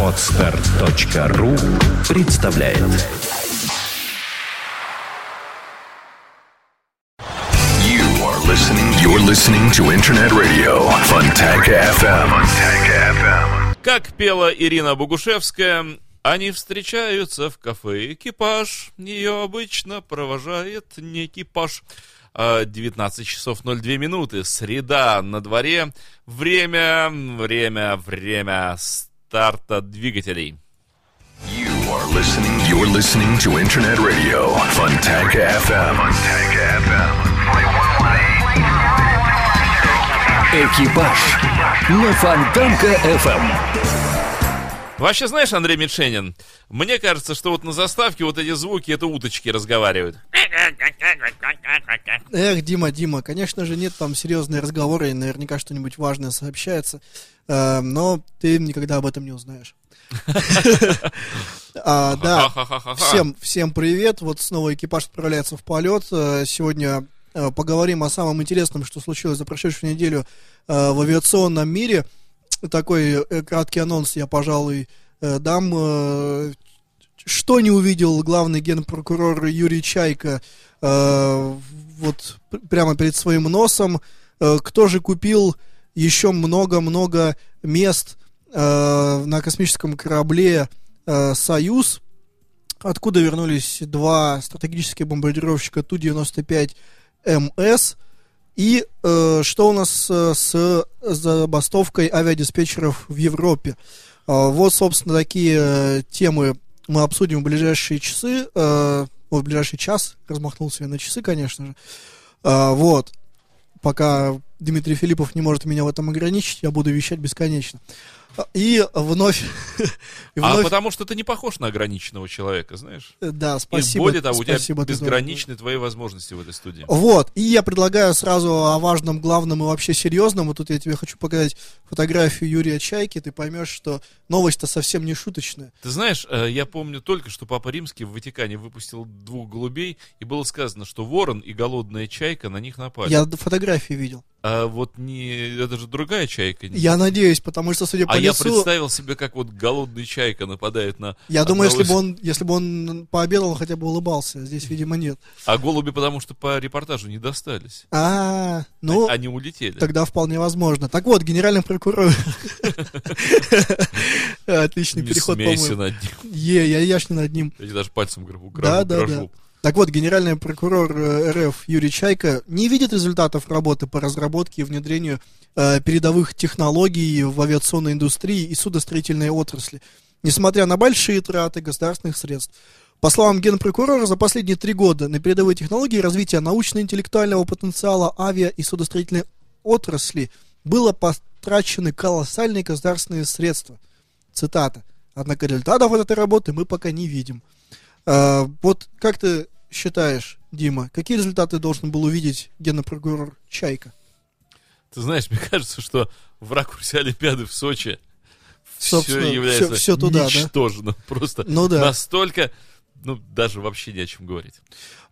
Отстар.ру представляет You are listening. You're listening to Internet Radio Fontanka FM. FM. Как пела Ирина Богушевская, они встречаются в кафе экипаж. Ее обычно провожает не экипаж. А, 19 часов 02 минуты. Среда на дворе. Время, время, время старта двигателей. You are listening. You're listening to Internet Radio Fontanka FM. Fontanka FM. «Экипаж» на Фонтанка FM. Вообще, знаешь, Андрей Мишенин, мне кажется, что вот на заставке вот эти звуки, это уточки разговаривают. Эх, Дима, Дима, конечно же, нет там серьезные разговоры, и наверняка что-нибудь важное сообщается, э, но ты никогда об этом не узнаешь. А, Да, всем, всем привет, вот снова экипаж отправляется в полет. Э, Сегодня э, поговорим о самом интересном, что случилось за прошедшую неделю э, в авиационном мире. Такой э, краткий анонс я, пожалуй, э, дам. Э, Что не увидел главный генпрокурор Юрий Чайка вот прямо перед своим носом? Кто же купил еще много-много мест на космическом корабле «Союз», откуда вернулись два стратегических бомбардировщика Ту-95МС, и э, что у нас э, с забастовкой авиадиспетчеров в Европе. А, вот, собственно, такие э, темы мы обсудим в ближайшие часы, э, в ближайший час, размахнулся я на часы, конечно же. А, вот, пока Дмитрий Филиппов не может меня в этом ограничить, я буду вещать бесконечно. А, И вновь... и А вновь- потому что ты не похож на ограниченного человека, знаешь? э, Да, И спасибо. более того, у тебя спасибо, безграничны твои возможности в этой студии. Вот, и я предлагаю сразу о важном, главном и вообще серьезном. Вот тут я тебе хочу показать фотографию Юрия Чайки, ты поймешь, что новость-то совсем не шуточная. Ты знаешь, э, я помню только, что Папа Римский в Ватикане выпустил двух голубей, и было сказано, что ворон и голодная чайка на них напали. Я фотографии видел. А вот не... Это же другая чайка. не- Я надеюсь, потому что, судя по А я лицу, представил себе, как вот голодная чайка нападает на... я думаю, одного если бы он, если бы он пообедал, он хотя бы улыбался. а Здесь, видимо, нет. А голуби потому что по репортажу не достались. А, ну, А- Они улетели. тогда вполне возможно. Так вот, генеральный прокурор... Отличный не переход, смейся по-моему. над ним. Е, я яшно над ним Я тебе даже пальцем грожу. Да, да, грожу. Так вот, генеральный прокурор э, РФ Юрий Чайка не видит результатов работы по разработке и внедрению э, передовых технологий в авиационной индустрии и судостроительной отрасли, несмотря на большие траты государственных средств. По словам генпрокурора, за последние три года на передовые технологии развития научно-интеллектуального потенциала авиа- и судостроительной отрасли было потрачены колоссальные государственные средства. Цитата. Однако результатов от этой работы мы пока не видим. А, вот как ты считаешь, Дима, какие результаты должен был увидеть генпрокурор Чайка? Ты знаешь, мне кажется, что в ракурсе Олимпиады в Сочи все является всё- всё туда, да? ничтожно. Просто Ну да. настолько, ну, даже вообще не о чем говорить.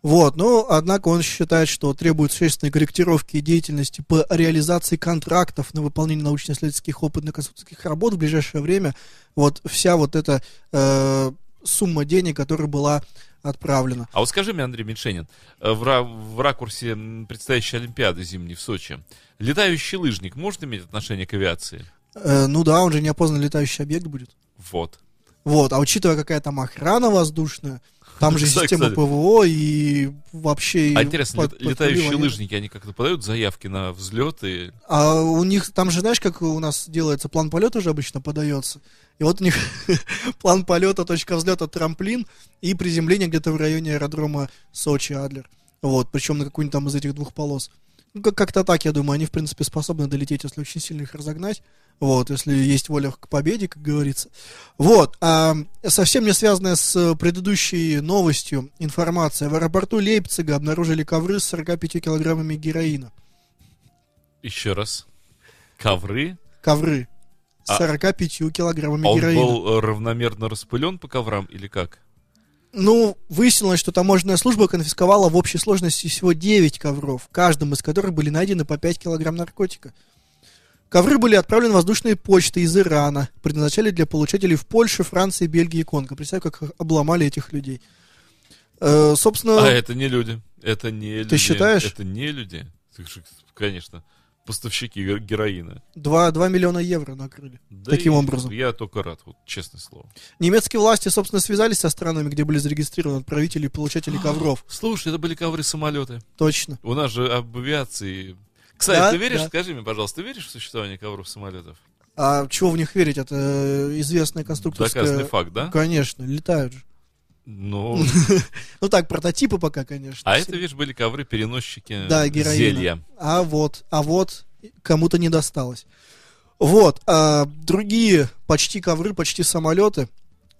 Вот, но, однако, он считает, что требует существенной корректировки деятельности по реализации контрактов на выполнение научно-исследовательских опытно-конструкторских работ в ближайшее время. Вот вся вот эта э, сумма денег, которая была отправлена. А вот скажи мне, Андрей Меньшенин, э, в, в ракурсе предстоящей Олимпиады зимней в Сочи, летающий лыжник может иметь отношение к авиации? Э, ну да, он же неопознанный летающий объект будет. Вот. Вот, а учитывая, какая там охрана воздушная, там же Кстати, система кстати. ПВО и вообще... А интересно, под- лет- под летающие лыжники, они как-то подают заявки на взлеты? А у них, там же, знаешь, как у нас делается, план полета же обычно подается. И вот у них план полета, точка взлета, трамплин и приземление где-то в районе аэродрома Сочи-Адлер. Вот, причем на какую-нибудь там из этих двух полос. Как- как-то так, я думаю, они, в принципе, способны долететь, если очень сильно их разогнать. Вот, если есть воля к победе, как говорится. Вот, а совсем не связанная с предыдущей новостью информация. В аэропорту Лейпцига обнаружили ковры с 45 килограммами героина. Еще раз. Ковры? Ковры с А- 45 килограммами Он героина. был э, равномерно распылен по коврам или как? Ну, выяснилось, что таможенная служба конфисковала в общей сложности всего 9 ковров, в каждом из которых были найдены по 5 килограмм наркотика. Ковры были отправлены воздушной почтой из Ирана, предназначали для получателей в Польше, Франции, Бельгии и Конго. Представь, как обломали этих людей. Э, собственно... А это не люди. Это не люди. Ты считаешь? Это не люди. Конечно. Поставщики героина. 2, 2 миллиона евро накрыли. Да таким образом. Я только рад, вот честное слово. Немецкие власти, собственно, связались со странами, где были зарегистрированы отправители и получатели ковров. Слушай, это были ковры-самолеты. Точно. У нас же об авиации... Кстати, Да, ты веришь, да. скажи мне, пожалуйста, ты веришь в существование ковров-самолетов? А чего в них верить? Это э, известная конструкторская... Доказанный факт, да? Конечно, летают же. Ну, Ну так, прототипы пока, конечно. а это, видишь, были ковры-переносчики Да, героина. зелья. А вот, а вот кому-то не досталось. Вот, а, другие почти ковры, почти самолеты.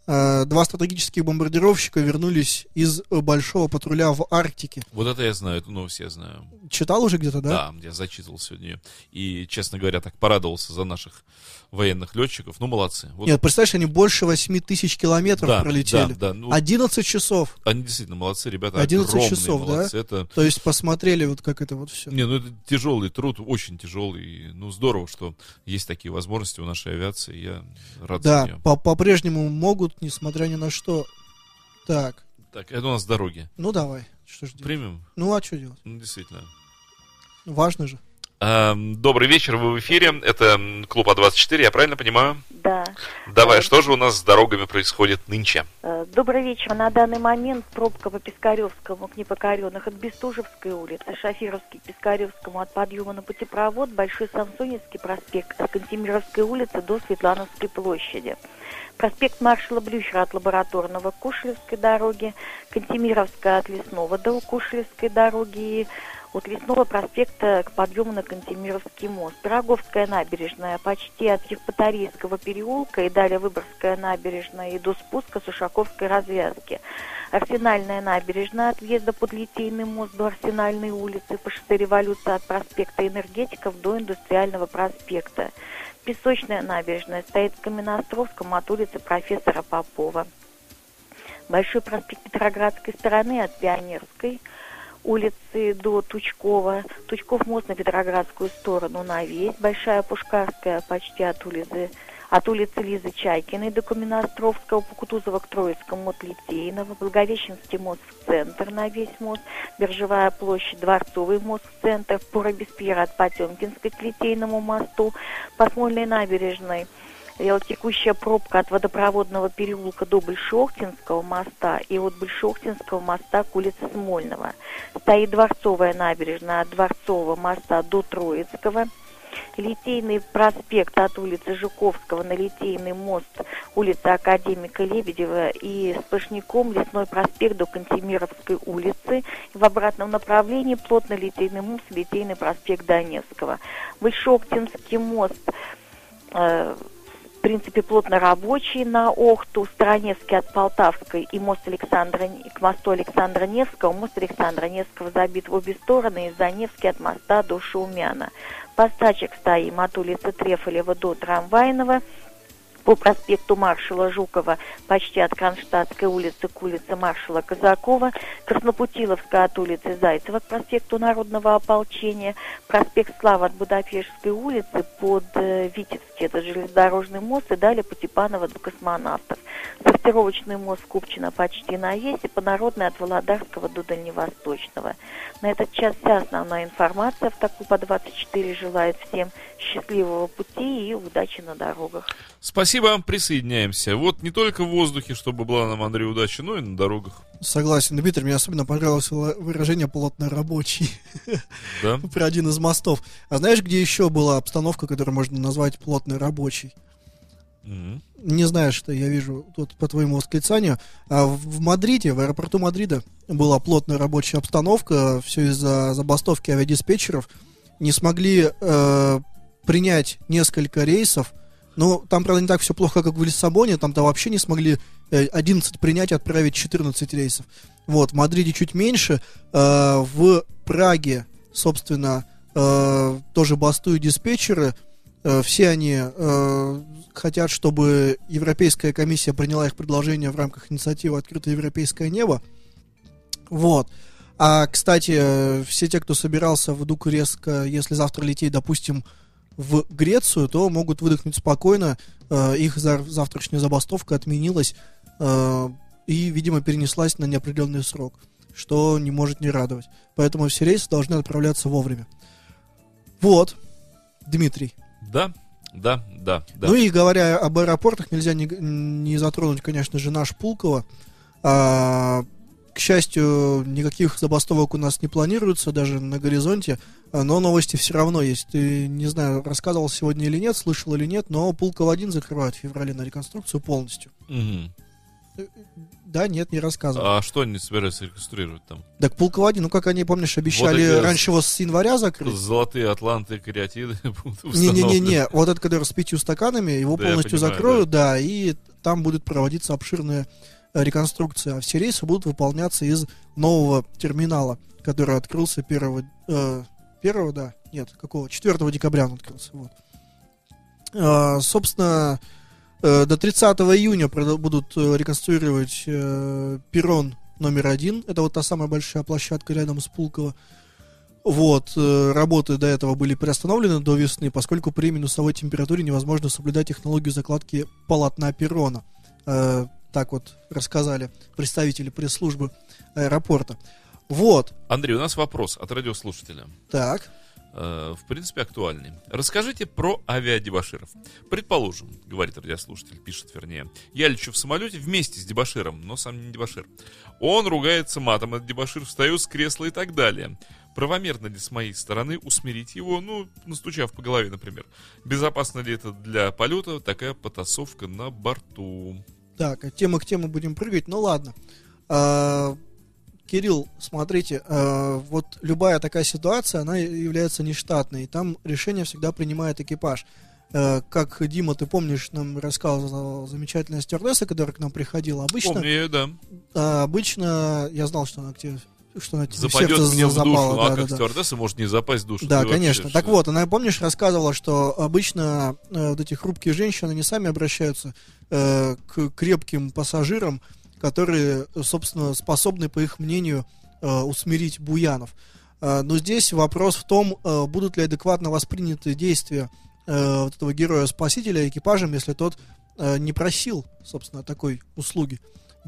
А, два стратегических бомбардировщика вернулись из э, большого патруля в Арктике. Вот это я знаю, эту новость я знаю. Читал уже где-то, да? Да, я зачитывал сегодня. И, честно говоря, так порадовался за наших военных летчиков. Ну, молодцы. Вот, Нет, представляешь, они больше 8 тысяч километров да, пролетели. Да, да, ну, 11 часов. они действительно молодцы, ребята. 11 огромные часов, да? молодцы. Это, То есть посмотрели вот как это вот все. не, ну, это тяжелый труд, очень тяжелый. Ну, здорово, что есть такие возможности у нашей авиации. Я рад за Да, нее. по- по-прежнему могут, несмотря ни на что. Так, Так, это у нас дороги. ну давай, что ж делать? Примем? Ну а что делать? Ну, действительно. Важно же. Эм, Добрый вечер, вы в эфире. Это Клуб А24, я правильно понимаю? Да. Давай, Э, что же у нас с дорогами происходит нынче? Э, Добрый вечер. На данный момент пробка по Пискаревскому к Непокоренных от Бестужевской улицы, Шафировский к Пискаревскому от подъема на путепровод, Большой Самсоневский проспект от Кантемировской улицы до Светлановской площади. Проспект маршала Блюхера от Лабораторного к Кушелевской дороге, Кантемировская от Лесного до Кушелевской дороги от Лесного проспекта к подъему на Кантемировский мост. Пироговская набережная почти от Евпаторийского переулка и далее Выборгская набережная и до спуска с Ушаковской развязки. Арсенальная набережная от въезда под Литейный мост до Арсенальной улицы по шоссе Революции от проспекта Энергетиков до Индустриального проспекта. Песочная набережная стоит в Каменноостровском от улицы профессора Попова. Большой проспект Петроградской стороны от Пионерской улицы до Тучкова. Тучков мост на Петроградскую сторону на весь. Большая Пушкарская почти от улицы от улицы Лизы Чайкиной до Каменноостровского, по Кутузова к Троицкому от Литейного, Благовещенский мост в центр на весь мост, Биржевая площадь, Дворцовый мост в центр, по Робеспьера от Потемкинской к Литейному мосту, по Смольной набережной, Э, текущая пробка от водопроводного переулка до Большохтинского моста и от Большохтинского моста к улице Смольного. Стоит Дворцовая набережная от Дворцового моста до Троицкого. Литейный проспект от улицы Жуковского на Литейный мост, улица Академика Лебедева и сплошняком Лесной проспект до Кантемировской улицы. В обратном направлении плотно Литейный мост, Литейный проспект Донецкого. Большоктинский мост э, в принципе, плотно рабочий на Охту, Староневский от Полтавской и мост Александра, к мосту Александра Невского. Мост Александра Невского забит в обе стороны, из-за Невский от моста до Шаумяна. Постачек стоим от улицы Трефолева до Трамвайного, по проспекту маршала Жукова почти от Кронштадтской улицы к улице маршала Казакова, Краснопутиловская от улицы Зайцева к проспекту Народного ополчения, проспект Слава от Будапештской улицы под э, Витебский, это железнодорожный мост, и далее по Типанова до Космонавтов. Сортировочный мост Купчино почти на весь, и по Народной от Володарского до Дальневосточного. На этот час вся основная информация в Такупа 24 желает всем счастливого пути и удачи на дорогах. Спасибо, присоединяемся. Вот не только в воздухе, чтобы была нам, Андрей, удача, но и на дорогах. Согласен, Дмитрий, мне особенно понравилось выражение плотно рабочий Да? про один из мостов. А знаешь, где еще была обстановка, которую можно назвать плотно рабочей? Мгм. Не знаешь, что я вижу тут по твоему восклицанию. А в в Мадриде, в аэропорту Мадрида была плотная рабочая обстановка, все из-за забастовки авиадиспетчеров. Не смогли э, принять несколько рейсов. Ну, там, правда, не так все плохо, как в Лиссабоне. Там-то вообще не смогли э, 11 принять и отправить 14 рейсов. Вот, в Мадриде чуть меньше. Э, в Праге, собственно, э, тоже бастуют диспетчеры. Э, все они э, хотят, чтобы Европейская комиссия приняла их предложение в рамках инициативы «Открытое европейское небо». Вот. А, кстати, э, все те, кто собирался в Дукуреск, если завтра лететь, допустим, в Грецию, то могут выдохнуть спокойно. Э, их завтрашняя забастовка отменилась э, и, видимо, перенеслась на неопределенный срок, что не может не радовать. Поэтому все рейсы должны отправляться вовремя. Вот, Дмитрий. Да, да, да, да. Ну и говоря об аэропортах, нельзя не, не затронуть, конечно же, наш Пулково. А, к счастью, никаких забастовок у нас не планируется, даже на горизонте, а, но новости все равно есть. Ты, не знаю, рассказывал сегодня или нет, слышал или нет, но Пулково-1 закрывают в феврале на реконструкцию полностью. Мгм. Да, нет, не рассказывал. А что они собираются реконструировать там? Так Пулково-1, ну как они, помнишь, обещали эти раньше его с января закрыть? Золотые атланты, кариатиды будут установлены. вот этот, который с пятью стаканами, его Да, полностью понимаю, закроют, да. и там будет проводиться обширная э, реконструкция. А все рейсы будут выполняться из нового терминала, который открылся 1, э, 1 да, нет, какого, 4 декабря он открылся, вот. А, собственно, э, до 30 июня будут э, реконструировать э, перрон номер один, это вот та самая большая площадка рядом с Пулково. Вот, э, работы до этого были приостановлены до весны, поскольку при минусовой температуре невозможно соблюдать технологию закладки полотна перрона. Так вот рассказали представители пресс-службы аэропорта. Вот, Андрей, у нас вопрос от радиослушателя. так. Э, в принципе, актуальный. Расскажите про авиадебаширов. Предположим, говорит радиослушатель, пишет вернее, я лечу в самолете вместе с дебаширом, но сам не дебашир. Он ругается матом, этот дебашир встает с кресла и так далее. Правомерно ли с моей стороны усмирить его, ну, настучав по голове, например? Безопасно ли это для полета такая потасовка на борту? Так, от темы к теме будем прыгать, ну ладно. А, Кирилл, смотрите, а, вот любая такая ситуация, она является нештатной, и там решение всегда принимает экипаж. А, Как, Дима, ты помнишь, нам рассказывала замечательная стюардесса, которая к нам приходила. Обычно, Помню ее, да. а, обычно, я знал, что она к тебе, что она тебе Западет сердце мне в душу. Ну, а да, как да, да. стюардесса может не запасть в душу? Да, Ты вообще конечно. Так что? вот, она, помнишь, рассказывала, что обычно э, вот эти хрупкие женщины не сами обращаются э, к крепким пассажирам, которые, собственно, способны, по их мнению, э, усмирить буянов. Э, но здесь вопрос в том, э, будут ли адекватно восприняты действия э, вот этого героя-спасителя экипажем, если тот э, не просил, собственно, такой услуги.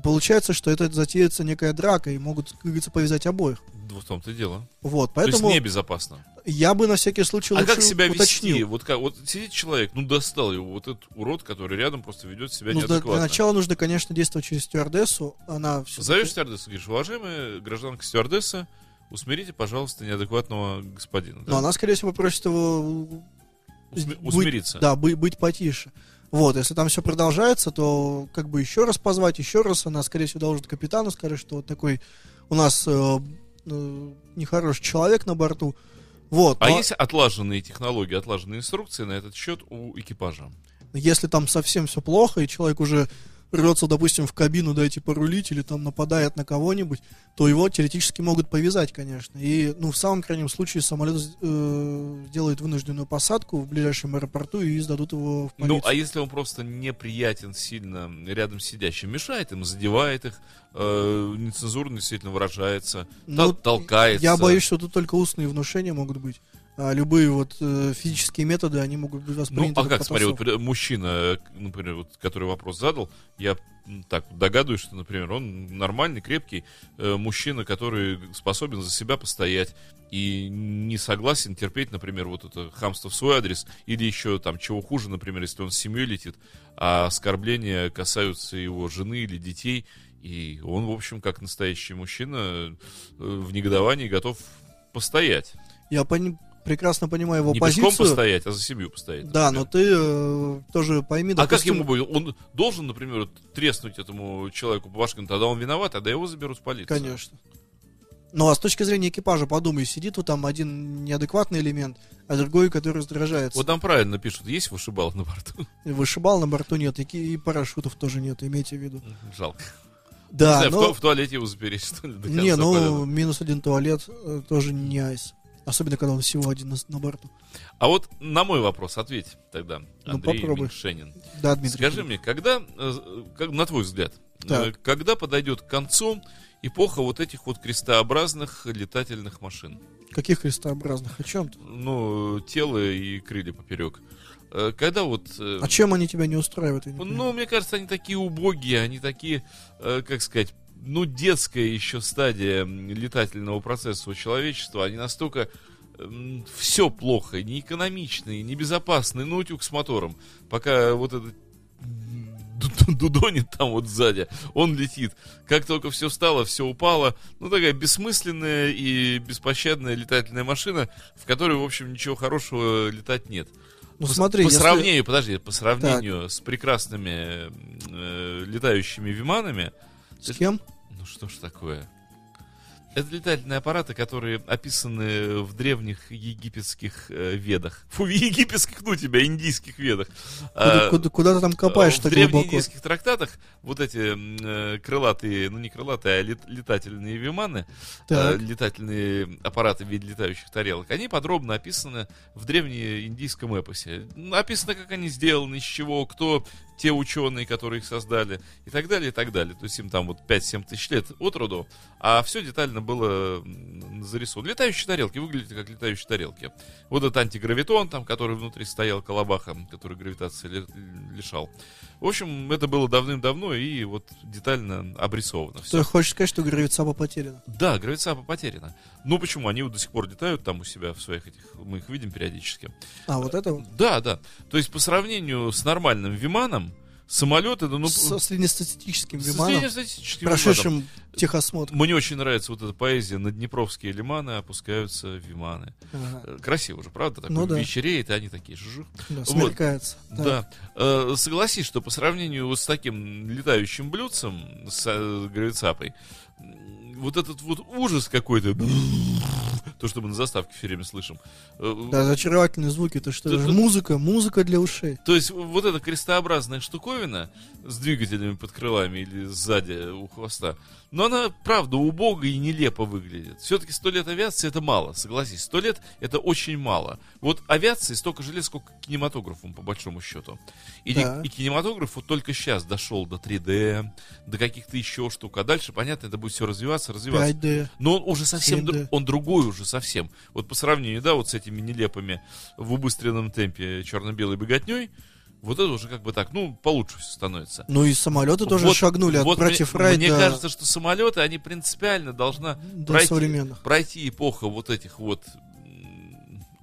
Получается, что это затеется некая драка, и могут, как говорится, повязать обоих. В том-то и дело. Вот, То есть поэтому небезопасно. я бы на всякий случай А лучше как себя уточнил. вести? Вот как, вот сидит человек, ну достал его, вот этот урод, который рядом просто ведет себя Ну, для, для неадекватно. начала нужно, конечно, действовать через стюардессу. Она все Зовешь стюардессу, говоришь, уважаемая гражданка стюардесса, усмирите, пожалуйста, неадекватного господина. да? Но она, скорее всего, просит его Усми- быть- усмириться. да, быть, быть потише. Вот, если там все продолжается, то как бы еще раз позвать, еще раз. Она, скорее всего, должен капитану сказать, что вот такой у нас э, э, нехороший человек на борту. Вот. А но есть отлаженные технологии, отлаженные инструкции на этот счет у экипажа? Если там совсем все плохо, и человек уже рвется, допустим, в кабину дайте порулить, или там нападает на кого-нибудь, то его теоретически могут повязать, конечно. И, ну, в самом крайнем случае самолет э, сделает вынужденную посадку в ближайшем аэропорту и сдадут его в полицию. Ну, а если он просто неприятен сильно рядом сидящим, мешает им, задевает их, э, нецензурно действительно выражается, Ну, тол- толкается. Я боюсь, что тут только устные внушения могут быть. А любые вот э, физические методы, они могут быть Ну, восприняты а как, смотри, вот мужчина, э, например, вот, который вопрос задал, я так догадываюсь, что, например, он нормальный, крепкий э, мужчина, который способен за себя постоять и не согласен терпеть, например, вот это хамство в свой адрес, или еще там чего хуже, например, если он с семьей летит, а оскорбления касаются его жены или детей, и он, в общем, как настоящий мужчина, э, в негодовании готов постоять. Я пони- прекрасно понимаю его не позицию. пешком постоять, а за семью постоять. Да, например. но ты э, тоже пойми, А как допустим, ему будет? Он должен, например, треснуть этому человеку по башке, тогда он виноват, тогда его заберут в полицию. Конечно. Ну а с точки зрения экипажа, подумай, сидит вот там один неадекватный элемент, а другой, который раздражается. Вот там правильно пишут, есть вышибал на борту? Вышибал на борту нет, и, и парашютов тоже нет, имейте в виду. Жалко. Да, Не знаю, в, но... ту- в туалете его запереть, что ли, Не, ну, минус один туалет э, тоже не айс. Особенно, когда он всего один на, на борту. А вот на мой вопрос ответь тогда, Ну, Андрей попробуй. Меньшенин. Да, Дмитрий. Скажи мне, когда, э, как, на твой взгляд, Так. э, когда подойдет к концу эпоха вот этих вот крестообразных летательных машин? Каких крестообразных? О чем ты? Ну, тело и крылья поперек. Э, Когда вот... А чем они тебя не устраивают? Ну, мне кажется, они такие убогие, они такие, как сказать, ну, детская еще стадия летательного процесса у человечества. Они настолько все плохо, не экономичные, не безопасные, ну, утюг с мотором. Пока вот этот ду- дудонит там вот сзади, он летит. Как только все встало, все упало, ну, такая бессмысленная и беспощадная летательная машина, в которой, в общем, ничего хорошего летать нет. Ну по, смотри, по если- сравнению, подожди, по сравнению с прекрасными э, летающими виманами, С кем? ну что ж такое? Это летательные аппараты, которые описаны в древних египетских э, ведах. Фу, египетских, ну тебя, индийских ведах. Куда, А, куда- куда ты там копаешь в так глубоко? древнеиндийских трактатах вот эти э, крылатые, ну не крылатые, а лет- летательные виманы, э, летательные аппараты в виде летающих тарелок, они подробно описаны в древнеиндийском эпосе. Описано, как они сделаны, из чего, кто те ученые, которые их создали, и так далее, и так далее. То есть им там вот 5-7 тысяч лет от роду, а все детально было зарисовано. Летающие тарелки выглядят как летающие тарелки. Вот этот антигравитон, там, который внутри стоял, колобаха, который гравитации ли- лишал. В общем, это было давным-давно и вот детально обрисовано. Ты Все. хочешь сказать, что гравицапа потеряна? Да, гравицапа потеряна. Ну почему? Они вот до сих пор летают там у себя в своих этих, мы их видим периодически. А, вот это вот? Да, да. То есть по сравнению с нормальным Виманом, самолеты, да, ну, Со среднестатистическим с виманом, среднестатистическим прошедшим техосмотр. Мне очень нравится вот эта поэзия. На Днепровские лиманы опускаются Виманы. Ага, Э, Красиво же, правда? Такое Ну да. вечереет, и они такие жух. да, вот. смеркается. Да. Э, согласись, что по сравнению вот с таким летающим блюдцем, с э, гравицапой, вот этот вот ужас какой-то, то, что мы на заставке все время слышим. э, Да, очаровательные звуки, это что? Да, Это музыка, музыка для ушей. То есть вот эта крестообразная штуковина с двигателями под крылами или сзади у хвоста, но она, правда, убого и нелепо выглядит. Все-таки сто лет авиации это мало, согласись. Сто лет это очень мало. Вот авиации столько же лет, сколько кинематографу, по большому счету. И, Да. и кинематограф вот только сейчас дошел до 3D, до каких-то еще штук. А дальше, понятно, это будет все развиваться, развиваться. 5D. Но он уже совсем, 7D. дру- он другой уже совсем. Вот по сравнению, да, вот с этими нелепыми в убыстренном темпе черно-белой беготней, вот это уже как бы так, ну, получше все становится. Ну и самолеты тоже Вот- шагнули от вот мне, Райт Мне до, кажется, что самолеты, они принципиально должна до пройти, пройти эпоха вот этих вот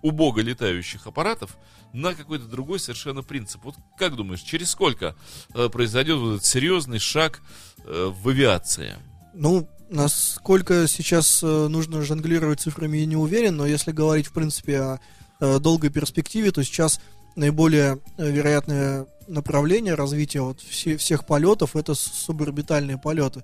убого летающих аппаратов на какой-то другой совершенно принцип. Вот как думаешь, через сколько э, произойдет вот этот серьезный шаг э, в авиации? Ну, насколько сейчас э, нужно жонглировать цифрами, я не уверен, но если говорить, в принципе, о э, долгой перспективе, то сейчас наиболее э, вероятное направление развития вот все- всех полетов это суборбитальные полеты.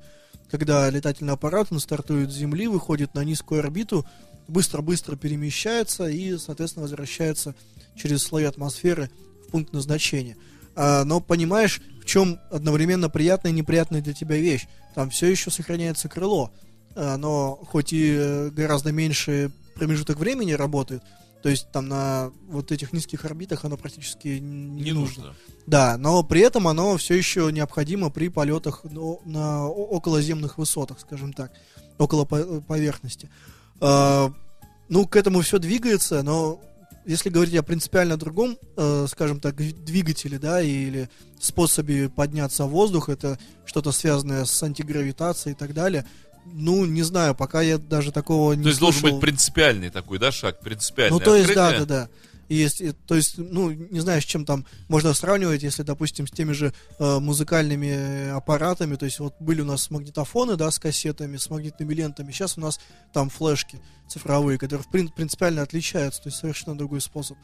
Когда летательный аппарат он стартует с Земли, выходит на низкую орбиту, быстро-быстро перемещается и, соответственно, возвращается через слои атмосферы в пункт назначения. А, но понимаешь, в чем одновременно приятная и неприятная для тебя вещь? Там все еще сохраняется крыло. А, но хоть и э, гораздо меньше промежуток времени работает, то есть там на вот этих низких орбитах оно практически не, Не нужно. нужно. Да, но при этом оно все еще необходимо при полетах ну, на околоземных высотах, скажем так, около по- поверхности. А, ну, к этому все двигается, но если говорить о принципиально другом, э, скажем так, двигателе, да, или способе подняться в воздух, это что-то связанное с антигравитацией и так далее. Ну, не знаю, пока я даже такого не То есть должен слышал. быть принципиальный такой, да, шаг, принципиальный. Ну, то есть, да, открытие. да, да. И есть, и- то есть, ну, не знаю, с чем там можно сравнивать, если, допустим, с теми же э, музыкальными э, аппаратами, то есть вот были у нас магнитофоны, да, с кассетами, с магнитными лентами, сейчас у нас там флешки цифровые, которые в прин- принципиально отличаются, то есть совершенно другой способ.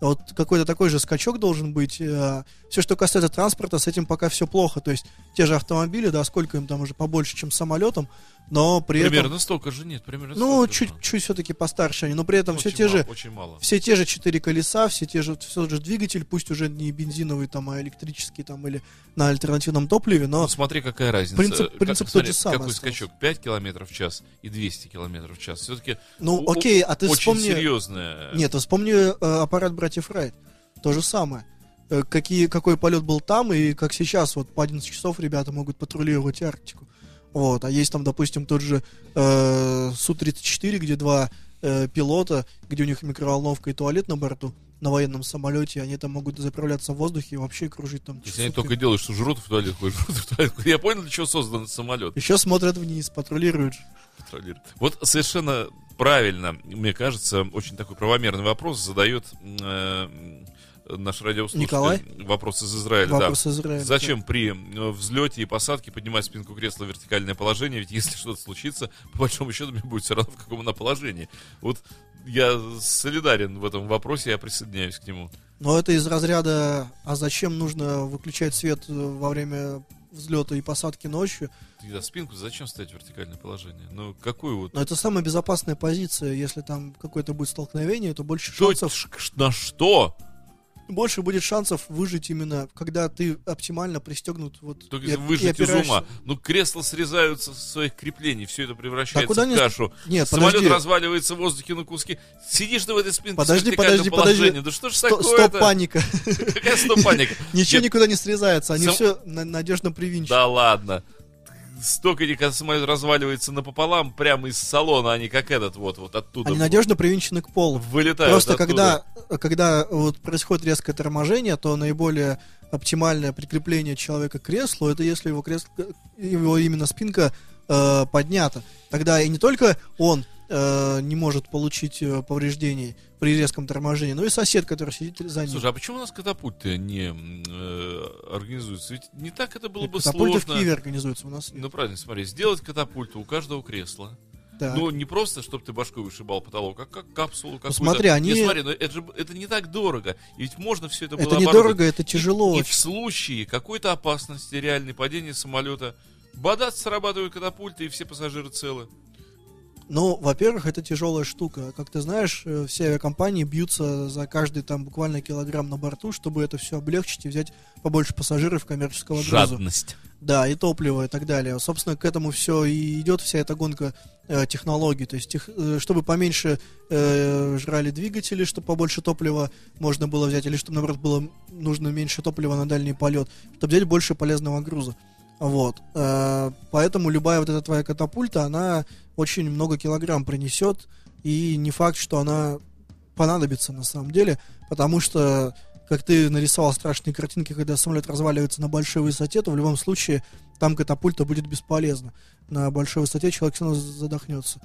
А Вот какой-то такой же скачок должен быть. все, что касается транспорта, с этим пока все плохо. То есть те же автомобили, да, сколько им там уже побольше, чем самолетом, но при этом... Примерно столько же нет, примерно Ну, чуть-чуть все-таки постарше они, но при этом все Очень те мало, же Очень мало. все те же четыре колеса, все те же, все же двигатель, пусть уже не бензиновый, там, а электрический, там, или на альтернативном топливе, но Ну, смотри, какая разница. принцип- Как- принцип смотри, тот же самый Какой остался. скачок? 5 километров в час и 200 километров в час. Все-таки ну, окей, а ты очень вспомни... серьезная. Нет, ты вспомни э, аппарат братьев Райт. То же самое. Э, какие, какой полет был там, и как сейчас, вот по 11 часов ребята могут патрулировать Арктику. Вот, а есть там, допустим, тот же э, Су-34, где два э, пилота, где у них микроволновка и туалет на борту, на военном самолете, они там могут заправляться в воздухе и вообще кружить там. Если они только делают, что жрут в туалет, ходят, жрут в туалет. Я понял, для чего создан самолет. Еще смотрят вниз, патрулируют. Контролирует. Вот совершенно правильно, мне кажется, очень такой правомерный вопрос задает э, наш радиослушатель. Николай? Вопрос из Израиля, Вопрос да. из Израиля. Зачем при э, взлете и посадке поднимать спинку кресла в вертикальное положение? Ведь если что-то случится, по большому счету, мне будет все равно, в каком она положении. Вот я солидарен в этом вопросе, я присоединяюсь к нему. Но это из разряда, а зачем нужно выключать свет э, во время взлета и посадки ночью? Тогда спинку зачем ставить в вертикальное положение? Ну, какую вот... Но это самая безопасная позиция. Если там какое-то будет столкновение, то больше Что, шансов, на что? Больше будет шансов выжить именно, когда ты оптимально пристегнут вот Только и- если и выжить из ума. Ну, кресла срезаются со своих креплений, все это превращается куда в не- кашу. Нет, Самолет подожди. разваливается в воздухе на куски. Сидишь ты в этой спинке Подожди, подожди, подожди. положением. Да что ж такое стоп, паника. Какая стоп паника? Ничего никуда не срезается, они все надежно привинчены. Да ладно. Столько когда самолет разваливается напополам прямо из салона, а не как этот вот, вот оттуда. Они надежно привинчены к полу. Вылетают Просто оттуда. когда, когда вот происходит резкое торможение, то наиболее оптимальное прикрепление человека к креслу, это если его, кресло, его именно спинка э, поднята. Тогда и не только он э, не может получить э, повреждений при резком торможении, но и сосед, который сидит за ним. Слушай, а почему у нас катапульты не э, организуются? Ведь не так это было бы Катапульты в сложно. Киеве организуются у нас. Ну правильно, смотри, сделать катапульту у каждого кресла. Так. Ну, не просто, чтобы ты башкой вышибал потолок, а как капсулу какую-то. смотри, они- Не, смотри, ну это же это не так дорого. И ведь можно все это было это недорого, это тяжело. И очень. в случае какой-то опасности, реальной падения самолета, бадац срабатывают катапульты, и все пассажиры целы. Ну, во-первых, это тяжелая штука. Как ты знаешь, э, все авиакомпании бьются за каждый там буквально килограмм на борту, чтобы это все облегчить и взять побольше пассажиров коммерческого груза. Жадность. Да, и топливо и так далее. Собственно, к этому все и идет вся эта гонка э, технологий. То есть, тех- э, чтобы поменьше э, жрали двигатели, чтобы побольше топлива можно было взять, или чтобы, наоборот, было нужно меньше топлива на дальний полет, чтобы взять больше полезного груза. Вот. Э, поэтому любая вот эта твоя катапульта, она очень много килограмм принесет, и не факт, что она понадобится на самом деле, потому что как ты нарисовал страшные картинки, когда самолет разваливается на большой высоте, то в любом случае там катапульта будет бесполезна. На большой высоте человек все равно задохнется.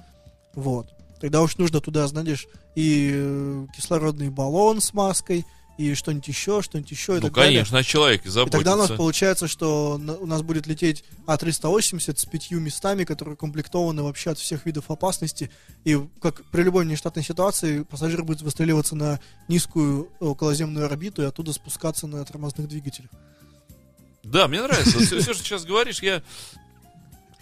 Вот. Тогда уж нужно туда, знаешь, и э, кислородный баллон с маской, и что-нибудь еще, что-нибудь еще. и Ну, так далее. конечно, о человеке И заботиться. тогда у нас получается, что у нас будет лететь А380 с пятью местами, которые укомплектованы вообще от всех видов опасности. И как при любой нештатной ситуации пассажир будет выстреливаться на низкую околоземную орбиту и оттуда спускаться на тормозных двигателях. Да, мне нравится. Все, что сейчас говоришь, я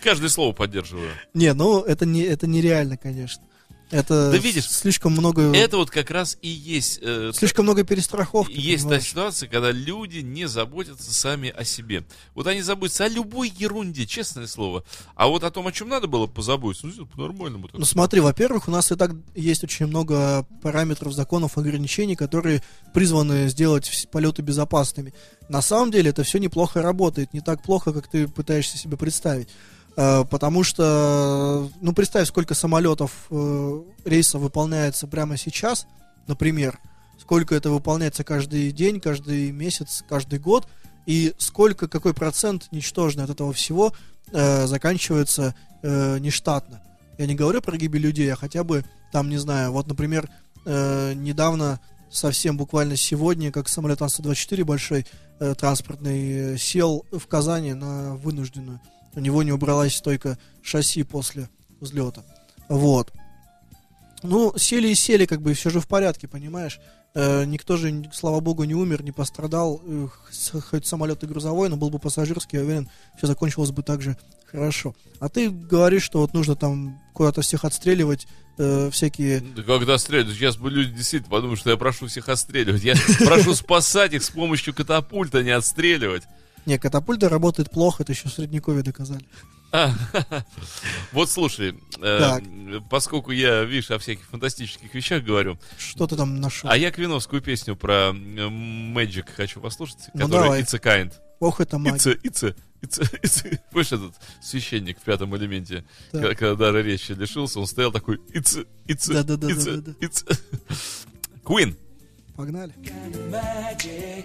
каждое слово поддерживаю. Не, ну это не это нереально, конечно. Это Да видишь, слишком много Это вот как раз и есть... э, слишком много перестраховки. Есть та понимаешь? ситуация, когда люди не заботятся сами о себе. Вот они заботятся о любой ерунде, честное слово. А вот о том, о чем надо было позаботиться, ну, по-нормальному. Ну смотри, во-первых, у нас и так есть очень много параметров, законов, ограничений, которые призваны сделать полеты безопасными. На самом деле это все неплохо работает, не так плохо, как ты пытаешься себе представить. Э, Потому что, ну представь, сколько самолетов э, рейсов выполняется прямо сейчас, например, сколько это выполняется каждый день, каждый месяц, каждый год, и сколько, какой процент ничтожный от этого всего э, заканчивается э, нештатно. Я не говорю про гибель людей, а хотя бы там, не знаю, вот, например, э, недавно, совсем буквально сегодня, как самолет Ан-124 большой э, транспортный э, сел в Казани на вынужденную. У него не убралась стойка шасси после взлета. Вот. Ну, сели и сели, как бы, все же в порядке, понимаешь? Э, никто же, слава богу, не умер, не пострадал. Э, хоть самолет и грузовой, но был бы пассажирский, я уверен, все закончилось бы так же хорошо. А ты говоришь, что вот нужно там куда-то всех отстреливать, э, всякие... Да когда стреляют, сейчас бы люди действительно подумают, что я прошу всех отстреливать. Я прошу спасать их с помощью катапульта, не отстреливать. Не, катапульта работает плохо, это еще в средневековье доказали. А, вот слушай, э, поскольку я, видишь, о всяких фантастических вещах говорю. Что ты там нашел? А я Квиновскую песню про э, Magic хочу послушать, ну которая давай. It's a Kind. Ох, это магия. It's a, it's a, it's. Помнишь этот священник в пятом элементе, когда дара речи лишился, он стоял такой it's a, it's a, да, it's a, it's a. Queen. Погнали. Magic.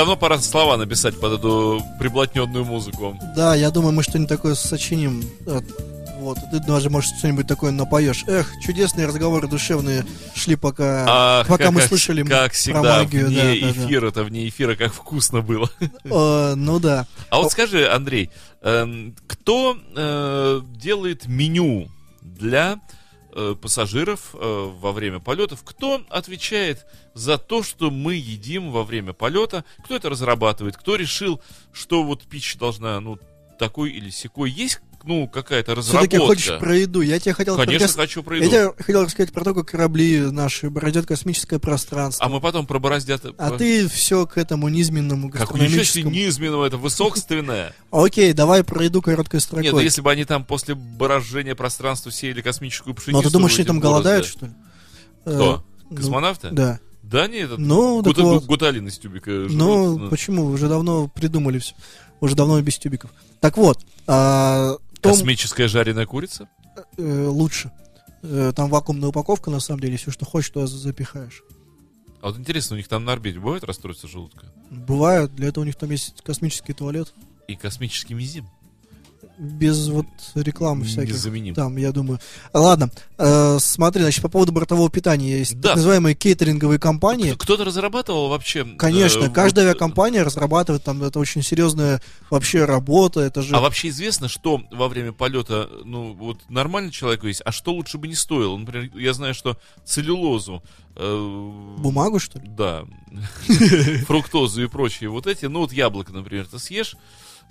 давно пора слова написать под эту приблотненную музыку. Да, я думаю, мы что-нибудь такое сочиним. Э, вот, ты даже, может, что-нибудь такое напоешь. Эх, чудесные разговоры душевные шли, пока, а, пока как, мы слышали как всегда, про магию. Вне да, эфира, да, да. это вне эфира, как вкусно было. Э, ну да. А вот скажи, Андрей, э, кто э, делает меню для э, пассажиров э, во время полетов. Кто отвечает за то, что мы едим во время полета? Кто это разрабатывает? Кто решил, что вот пища должна, ну, такой или секой? Есть, ну, какая-то Все-таки разработка? хочешь про еду. Я тебе хотел Конечно, как хочу про Я еду. тебе хотел рассказать про то, как корабли наши бродят космическое пространство. А мы потом про бороздят... А ты все к этому низменному Как гастрономическому. низменного, это высокственное. Окей, давай про еду короткой строкой. Нет, ну если бы они там после борожения пространства сеяли космическую пшеницу... а ты думаешь, они там голодают, что ли? Кто? Э, ну, Космонавты? Да. Да нет, это Ну, гута- вот. гуталин из тюбика Ну, ну. почему? Уже давно придумали все. Уже давно без тюбиков. Так вот, а, том Космическая жареная курица? э, лучше. Э, Там вакуумная упаковка, на самом деле, все, что хочешь, туда запихаешь. А вот интересно, у них там на орбите бывает расстройство желудка? Бывает, для этого у них там есть космический туалет. И космический мизим? Без вот рекламы всяких. Незаменим. Там, я думаю. Ладно, э, смотри, значит, по поводу бортового питания есть Да. так называемые кейтеринговые компании. Кто- Кто-то разрабатывал вообще... Конечно, э, каждая вот, авиакомпания разрабатывает, там это очень серьезная вообще работа, это же... А вообще известно, что во время полета, ну, вот нормально человеку есть, а что лучше бы не стоило? Например, я знаю, что целлюлозу... э, Бумагу, что ли? Да. Фруктозу и прочие вот эти. Ну, вот яблоко, например, ты съешь.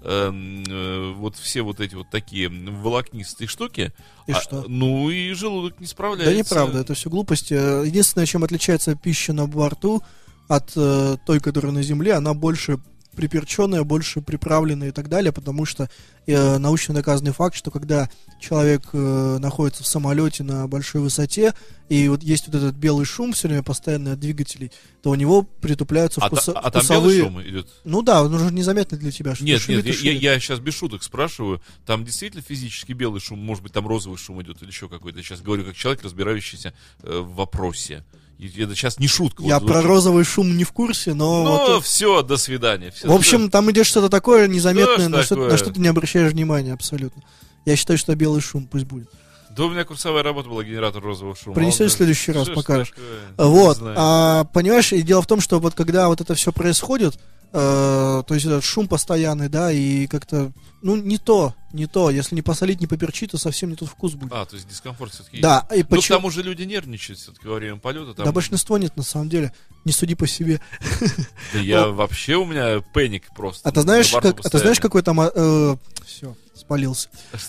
Эм, э, вот все вот эти вот такие волокнистые штуки. И а, что? Ну, и желудок не справляется. Да неправда, это все глупости. Э, Единственное, чем отличается пища на борту от э, той, которая на земле, она больше приперченная, больше приправленная и так далее, потому что э, научно доказанный факт, что когда человек э, находится в самолете на большой высоте, и вот есть вот этот белый шум все время постоянно от двигателей, то у него притупляются А, та- вкуса- а там вкусовые... белый шум идет? Ну да, он уже незаметно для тебя. что Нет, шумит нет, я, шумит. я, сейчас без шуток спрашиваю. Там действительно физически белый шум, может быть, там розовый шум идет или еще какой-то. Сейчас говорю как человек, разбирающийся э, в вопросе. Это сейчас не шутка. Я вот про розовый шум не в курсе, но... Ну, вот, все, до свидания. Всё, В общем, там идет что-то такое незаметное, Что на что, такое? на что ты не обращаешь внимания абсолютно. Я считаю, что белый шум пусть будет. Да у меня курсовая работа была генератор розового шума. Принесешь в следующий раз, что покажешь. такое? Вот, а, понимаешь, и дело в том, что вот когда вот это все происходит, э, то есть этот шум постоянный, да, и как-то, ну, не то, не то, если не посолить, не поперчить, то совсем не тот вкус будет. А, то есть дискомфорт все-таки да, и Ну, к почему... тому же люди нервничают все-таки во время полета. Там... Да большинство нет, на самом деле. Не суди по себе. Да я Ну. вообще, у меня паник просто. А ты знаешь, как, а ты знаешь, какой там... все, спалился.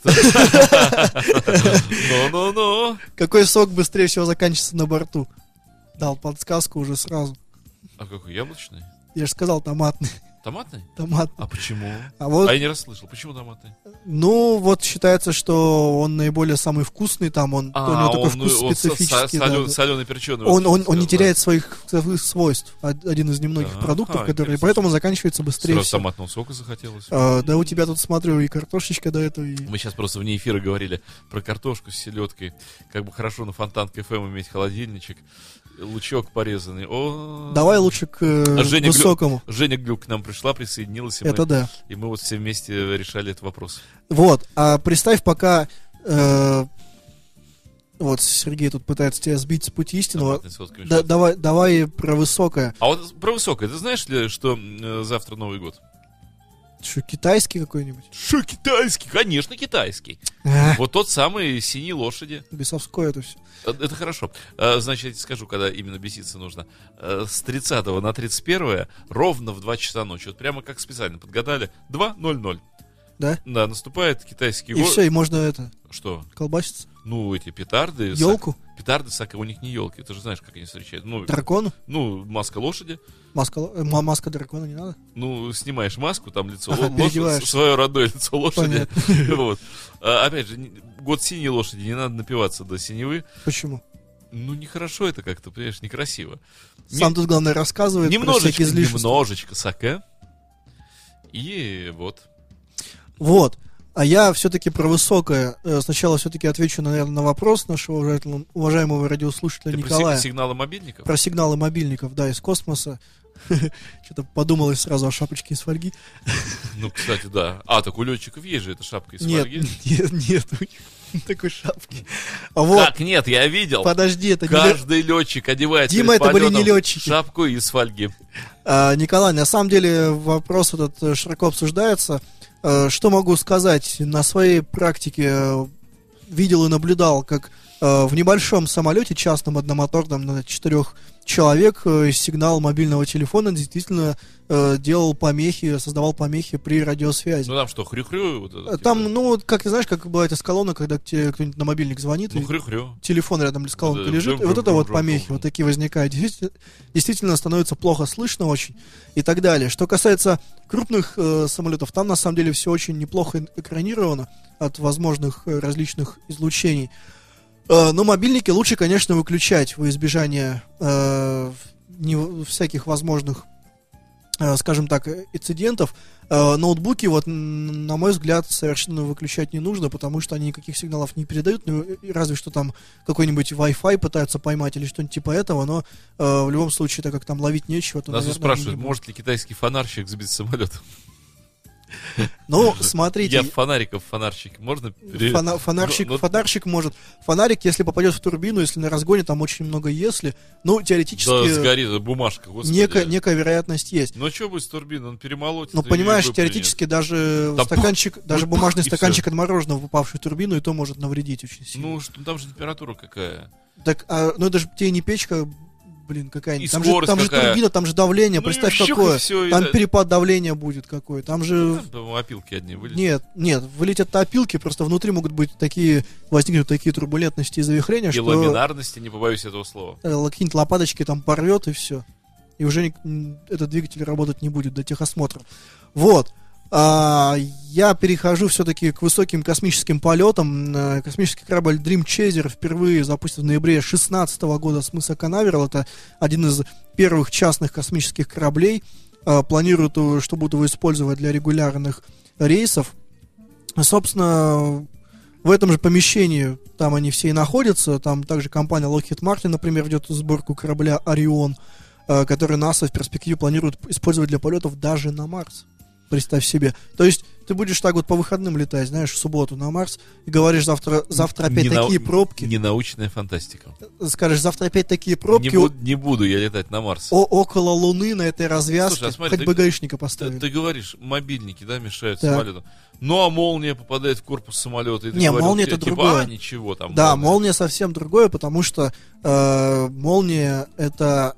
Ну-ну-ну. Какой сок быстрее всего заканчивается на борту? Дал подсказку уже сразу. А какой, яблочный? Я же сказал томатный. Томатный? Томатный. А почему? А вот, А я не расслышал. Почему томатный? ну, вот считается, что он наиболее самый вкусный, там он, у него такой ну, вкус специфический. да, да. соленый перченый. Он, он, он не теряет своих свойств. Од- Один из немногих Ага, продуктов, который, интересно. поэтому заканчивается быстрее Сразу всего. томатного сока захотелось. А, да у тебя тут смотрю и картошечка до этого, и... Мы сейчас просто вне эфира говорили про картошку с селедкой. Как бы хорошо на Фонтанка ФМ иметь холодильничек. Лучок порезанный. О, Давай лучше к э, А Женя Глю- высокому. Женя Глюк к нам пришла, присоединилась, и, Это мы, да. и мы вот все вместе решали этот вопрос. Вот, а представь, пока... э, вот Сергей тут пытается тебя сбить с пути истинного. Да, давай, давай про высокое. А вот про высокое, ты знаешь ли, что э, завтра Новый год? Что, китайский какой-нибудь? Что, китайский? Конечно, китайский. А, Вот тот самый синие лошади. бесовское это все. Э, Это хорошо. Э, Значит, я тебе скажу, когда именно беситься нужно. Э, С 30 на 31 ровно в 2 часа ночи. Вот прямо как специально подгадали. 2.00. Да? Да, наступает китайский И все, и можно это, Что? колбаситься. Ну, эти петарды. Елку, сак- Петарды, сака, у них не елки. Ты же знаешь, как они встречают. Ну, дракону. ну маска лошади. Маска, э, ма- маска дракона не надо? Ну, снимаешь маску, там лицо Ага, ло- лошади, свое родное лицо лошади. Вот. А, Опять же, не- год синей лошади, не надо напиваться до синевы. Почему? Ну, нехорошо это как-то, понимаешь, некрасиво. Не- Сам тут, главное, рассказывает про немножечко, излишества. немножечко саке. И вот. Вот. А я все-таки про высокое. э, Сначала все-таки отвечу, наверное, на вопрос нашего уважаемого, радиослушателя Ты про Николая. си- сигналы мобильников? Про сигналы мобильников, да, из космоса. Что-то подумалось сразу о шапочке из фольги. Ну, кстати, да. А, так у летчиков есть же эта шапка из Нет, фольги. нет, нет, у них такой шапки. А вот, Как нет, я видел. подожди, это не Каждый летчик одевает Дима, это были не летчики. шапку из фольги. А, Николай, на самом деле вопрос этот широко обсуждается. Э, Что могу сказать? На своей практике э, видел и наблюдал, как э, в небольшом самолете частном одномоторном на четырех человек э, сигнал мобильного телефона действительно э, делал помехи, создавал помехи при радиосвязи. Ну там что, хрю-хрю? Вот это, Э, Там, типа? ну, как ты знаешь, как бывает из колонок, когда тебе кто-нибудь на мобильник звонит, Ну хрю-хрю. телефон рядом с колонкой Да, лежит, и вот это вот помехи, вот такие возникают. Действительно, действительно становится плохо слышно очень и так далее. Что касается крупных э, самолетов, там на самом деле все очень неплохо экранировано от возможных э, различных излучений. Э, но мобильники лучше, конечно, выключать во избежание э, не- всяких возможных, э, скажем так, инцидентов. Э, ноутбуки, вот, на мой взгляд, совершенно выключать не нужно, потому что они никаких сигналов не передают, ну, разве что там какой-нибудь Wi-Fi пытаются поймать или что-нибудь типа этого, но э, в любом случае, так как там ловить нечего, то, Нас наверное, спрашивают, не может ли китайский фонарщик сбить самолет? Ну, смотрите, Я фонариков фонарщик. Можно? пере- Фона- фонарщик, Ну, ну, фонарщик может. Фонарик, если попадет в турбину, если на разгоне, там очень много если. Ну, Да, теоретически сгорит бумажка, господи. некая, некая вероятность есть. Ну что будет с турбиной? Он перемолотит. Но и понимаешь, теоретически даже Да стаканчик, даже пух, бумажный стаканчик от мороженого, попавший в турбину, и то может навредить очень сильно. Ну, что, там же температура какая. так, а, ну это же тебе не печка, блин, какая-нибудь. Там, же, там же какая. турбина, там же давление, Ну, представь какое. всё, и там да. перепад давления будет какой. Там же Там, по-моему, опилки одни вылезут. Нет, нет, вылетят опилки, просто внутри могут быть такие, возникнут такие турбулентности и завихрения, И что ламинарности, не побоюсь этого слова. э, какие-нибудь лопаточки там порвет и все. И уже м, этот двигатель работать не будет до техосмотра. Вот. А, я перехожу все-таки к высоким космическим полетам. Э, Космический корабль Dream Chaser впервые запустен в ноябре 2016 года с мыса Канаверал. Это один из первых частных космических кораблей. А, Планируют, э, что будут его использовать для регулярных рейсов. Собственно, в этом же помещении там они все и находятся. Там также компания Lockheed Martin, например, ведет сборку корабля Орион, который НАСА в перспективе планирует использовать для полетов даже на Марс. Представь себе. То есть ты будешь так вот по выходным летать, знаешь, в субботу на Марс и говоришь завтра, завтра опять Не нау- такие пробки. Ненаучная фантастика. Скажешь, завтра опять такие пробки Не, буд- не буду я летать на Марс. о- около Луны на этой развязке. Слушай, а смотри, Хоть ты- бы гаишника Ты, поставили. ты говоришь, мобильники, да, мешают Так. самолету. Ну, а молния попадает в корпус самолета. И ты Не, говорил, молния это типа, другое. а, ничего там. Да, главное. молния совсем другое, потому что э, молния это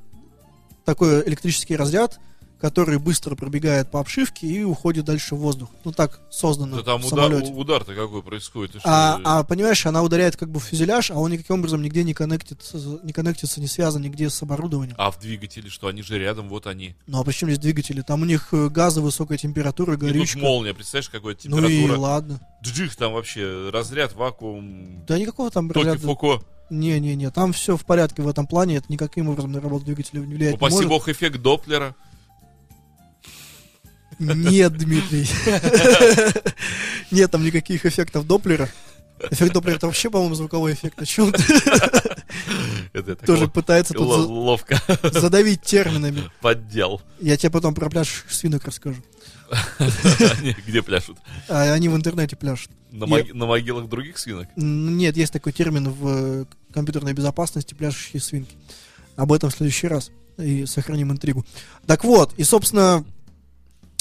такой электрический разряд, который быстро пробегает по обшивке и уходит дальше в воздух. Ну так создано Да там удар, удар-то какой происходит. Что, А, а, понимаешь, она ударяет как бы в фюзеляж, а он никаким образом нигде не коннектится, не коннектится, не связан нигде с оборудованием. а в двигателе что? Они же рядом, вот они. Ну а причем здесь двигатели? Там у них э, газы, высокая температура, И тут горючка. молния, представляешь, какая Ну и температура. ладно. Джих там вообще, разряд, вакуум, Да никакого там токи, разряда- фуко. Не-не-не, там все в порядке в этом плане, это никаким образом на работу двигателя не влияет. Упаси бог, эффект Доплера. Нет, Дмитрий. Нет там никаких эффектов Доплера. Эффект Доплера это вообще, по-моему, звуковой эффект. О чем ты тоже пытается тут ловко задавить терминами. поддел. Я тебе потом про пляж свинок расскажу. Где пляшут? А они в интернете пляшут. На, могилах других свинок? Нет, есть такой термин в э, компьютерной безопасности пляшущие свинки. Об этом в следующий раз. И сохраним интригу. Так вот, и, собственно,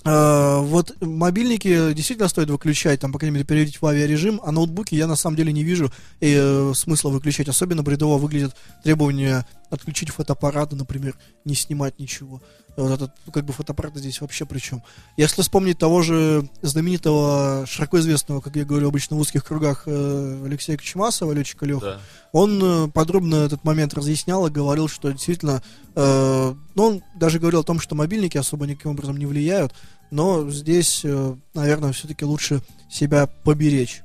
вот мобильники действительно стоит выключать, там, по крайней мере, переводить в авиарежим, а ноутбуки я на самом деле не вижу э, смысла выключать. Особенно бредово выглядят требования отключить фотоаппараты, например, не снимать ничего. Вот этот, ну, как бы фотоаппараты здесь вообще при чем? Если вспомнить того же знаменитого, широко известного, как я говорю обычно в узких кругах, э, Алексея Кочемасова, летчика Леха, Да. он э, подробно этот момент разъяснял и говорил, что действительно, э, ну, он даже говорил о том, что мобильники особо никаким образом не влияют, но здесь, э, наверное, все-таки лучше себя поберечь.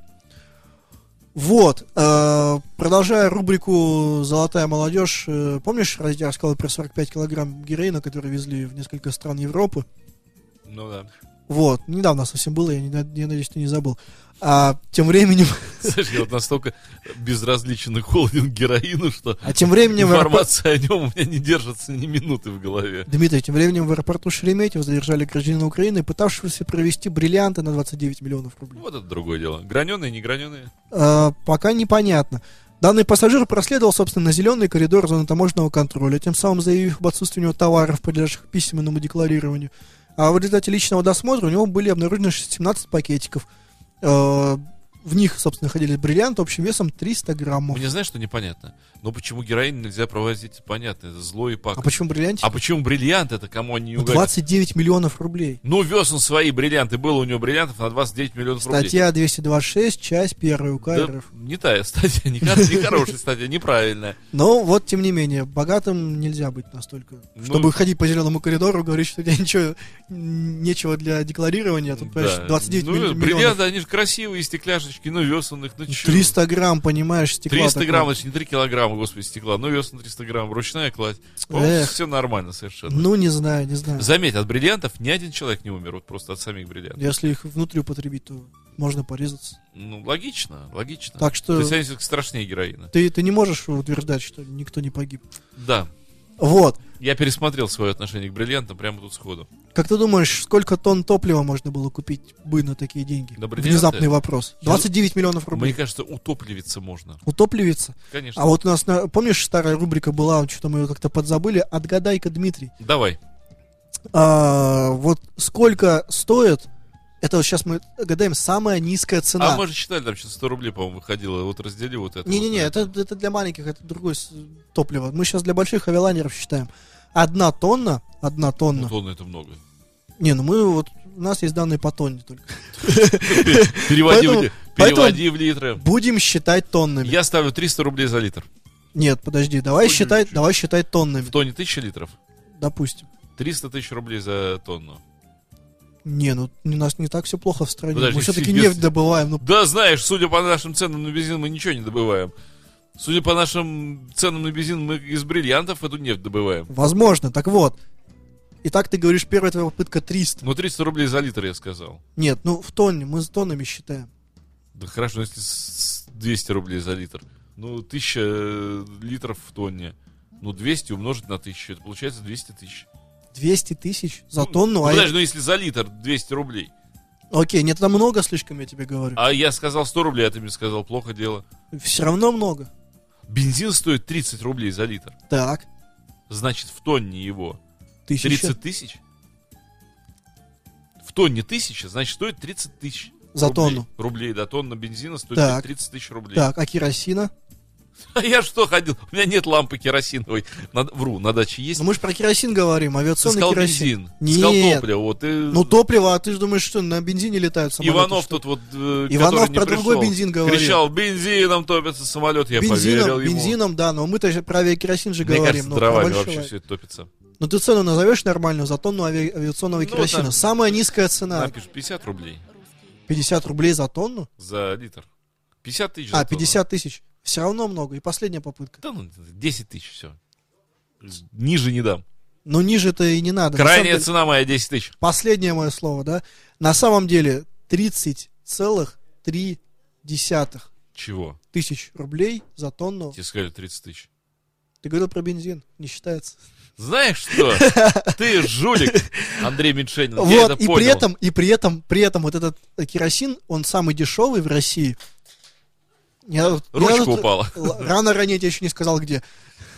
Вот, э, продолжая рубрику «Золотая молодежь», э, помнишь, я рассказал про 45 килограмм героина, который везли в несколько стран Европы? Ну да. Вот, недавно совсем было, я, не, я надеюсь, ты не забыл. А тем временем, Слушай, я вот настолько безразличен и холоден героину, что а тем временем в аэропорт- информация о нем у меня не держится ни минуты в голове. Дмитрий, тем временем в аэропорту Шереметьево задержали гражданина Украины, пытавшегося провести бриллианты на 29 миллионов рублей. Вот это другое дело. Граненые, не граненые. А, пока непонятно. Данный пассажир проследовал, собственно, на зеленый коридор зоны таможенного контроля, тем самым заявив об отсутствии у него товаров, подлежащих письменному декларированию. А в результате личного досмотра у него были обнаружены 17 пакетиков. Э, в них, собственно, находились бриллианты общим весом 300 граммов. Мне знаешь, что непонятно? Ну почему героин нельзя провозить, понятно, это зло и А пакость. почему бриллиантики? А почему бриллиант это кому они не Ну, угодят? 29 миллионов рублей. Ну, вез он свои бриллианты, было у него бриллиантов на 29 миллионов рублей. Статья 226, часть 1 УК Да, РФ. не та статья, не, не хорошая статья, неправильная. Но вот, тем не менее, богатым нельзя быть настолько. Ну, Чтобы ходить по зеленому коридору, говорить, что у тебя ничего, нечего для декларирования, а тут, понимаешь, Да. 29 ну, милли- миллионов. бриллианты, они же красивые, стекляшечки, ну, вез он их, ну, чё? 300 грамм, понимаешь, стекла. 300 такое. грамм, ж не 3 килограмма, господи, стекла. Ну, вес на 300 грамм, ручная кладь. Эх. Все нормально совершенно. Ну, не знаю, не знаю. Заметь, от бриллиантов ни один человек не умер, вот просто от самих бриллиантов. Если их внутри употребить, то можно порезаться. Ну, логично, логично. Так что- То есть они страшнее героина. Ты, ты не можешь утверждать, что никто не погиб. Да. Вот. Я пересмотрел свое отношение к бриллиантам прямо тут сходу. Как ты думаешь, сколько тонн топлива можно было купить бы на такие деньги? На бриллианты? Внезапный вопрос. 29 миллионов рублей. Мне кажется, утопливиться можно. Утопливица. Конечно. А вот у нас, на- помнишь, старая рубрика была, что-то мы ее как-то подзабыли, отгадай-ка, Дмитрий. Давай. А, вот сколько стоит, это вот сейчас мы гадаем, самая низкая цена. А мы же читали, там что 100 рублей, по-моему, выходило. Вот раздели вот это. Не-не-не, вот. это, это для маленьких, это другое топливо. Мы сейчас для больших авиалайнеров считаем. Одна тонна, одна тонна. Ну, тонна это много. Не, ну мы вот, у нас есть данные по тонне только. Переводи, Поэтому- поэтому- переводи в литры. Будем считать тоннами. Я ставлю 300 рублей за литр. Нет, подожди, давай считать, давай считать тоннами, В тонне 1000 литров. допустим. 300 тысяч рублей за тонну. Не, ну у нас не так все плохо в стране. Подожди, мы все-таки нефть добываем. Ну, Да, знаешь, судя по нашим ценам на бензин, мы ничего не добываем. Судя по нашим ценам на бензин, мы из бриллиантов эту нефть добываем. возможно, так вот. Итак, ты говоришь, первая твоя попытка 300. Ну, 300 рублей за литр, я сказал. Нет, ну в тонне, мы с тоннами считаем. Да хорошо, если с- с 200 рублей за литр. Ну, 1000 э, литров в тонне. Ну, 200 умножить на 1000, это получается 200 тысяч. 200 тысяч за Ну, тонну, ну, а я- подожди, ну если за литр 200 рублей. Окей, нет, это много слишком, я тебе говорю. А я сказал 100 рублей, а ты мне сказал, плохо дело. Все равно много. Бензин стоит 30 рублей за литр. Так, Значит, в тонне его тысяча. 30 тысяч? В тонне тысяча, значит, стоит 30 тысяч. За рублей. тонну. Рублей, да, тонна бензина стоит Так. 30 тысяч рублей. Так, а керосина? А я что ходил? У меня нет лампы керосиновой. На- вру, на даче есть. Ну мы же про керосин говорим, авиационный сказал керосин. бензин. Сказал Нет. топливо. Вот, ты... Ну топливо, а ты же думаешь, что на бензине летают самолеты? Иванов что? тут вот, э, Иванов который не про другой бензин говорил. Кричал, бензином топится самолет, я бензином, поверил ему. бензином, да, но мы-то про авиакеросин же Мне говорим. кажется, про дровами большой. вообще все это топится. Ну ты цену назовешь нормальную за тонну ави- авиационного Ну, керосина? там- Самая низкая цена. Напишешь 50 рублей 50 рублей за тонну? за литр. 50 тысяч за А, тонну. 50 тысяч. Все равно много. И последняя попытка. Да ну, 10 тысяч, все. Ниже не дам. Но ниже-то и не надо. Крайняя деле- цена моя 10 тысяч. Последнее мое слово, да? На самом деле 30,3 Чего? тысяч рублей за тонну. Тебе сказали 30 тысяч. Ты говорил про бензин, не считается. Знаешь что? Ты жулик, Андрей Меньшенин. Я вот, это и понял. при этом, и при этом, при этом вот этот керосин, он самый дешевый в России. Я, я Ручка вот- упала. Рано ранее я еще не сказал, где.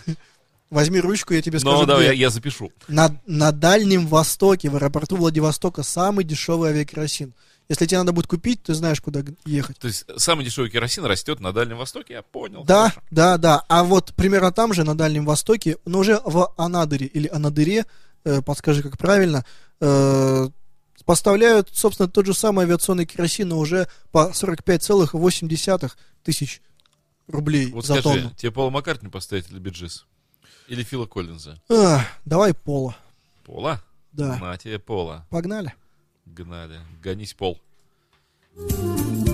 Возьми ручку, я тебе скажу, Ну, давай, где. я, я запишу. На, на Дальнем Востоке, в аэропорту Владивостока, самый дешевый авиакеросин. Если тебе надо будет купить, ты знаешь, куда ехать. То есть самый дешевый керосин растет на Дальнем Востоке, я понял. Да, хорошо. да, да. А вот примерно там же, на Дальнем Востоке, но уже в Анадыре или Анадыре, э, подскажи, как правильно, э, поставляют, собственно, тот же самый авиационный керосин, но уже по 45,8 тысяч рублей Вот за скажи, тонну. тебе Пола Маккартни поставить или Биджис? Или Фила Коллинза? Ах, давай пола. Пола? Да. На тебе Пола. Погнали. Гнали. Гонись, Пол. He's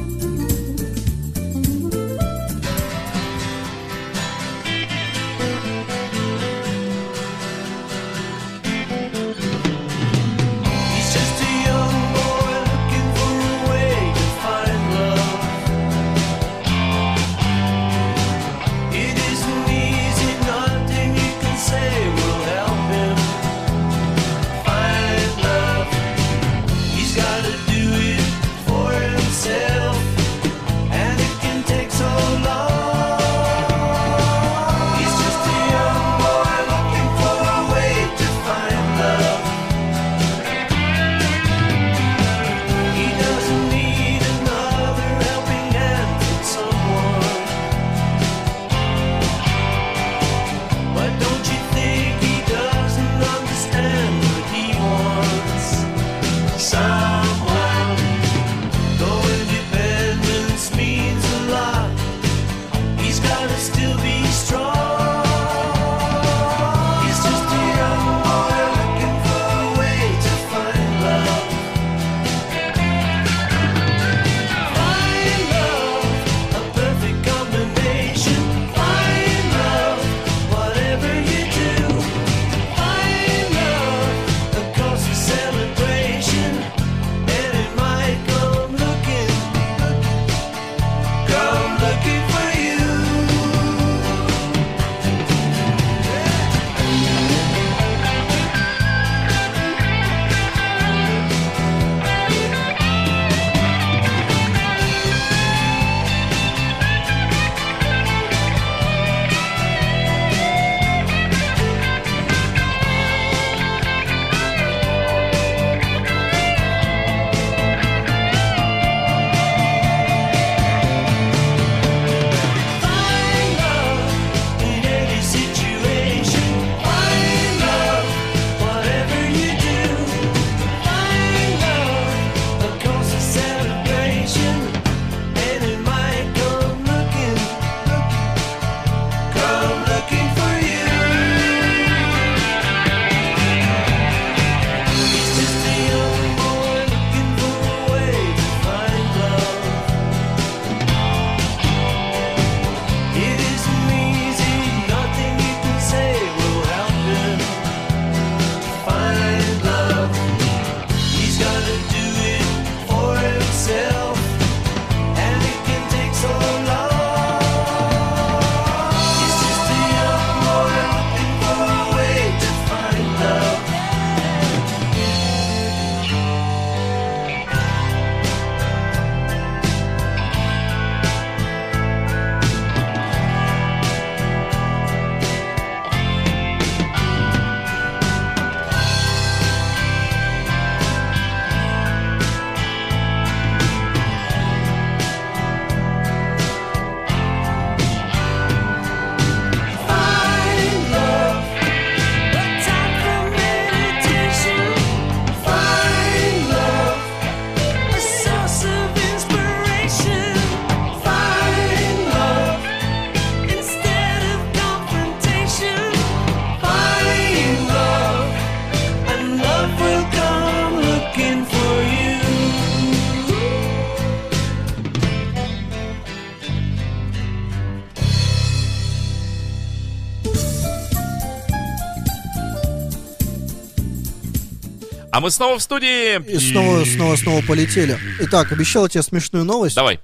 А мы снова в студии. И снова, снова, снова полетели. Итак, обещал тебе смешную новость. Давай.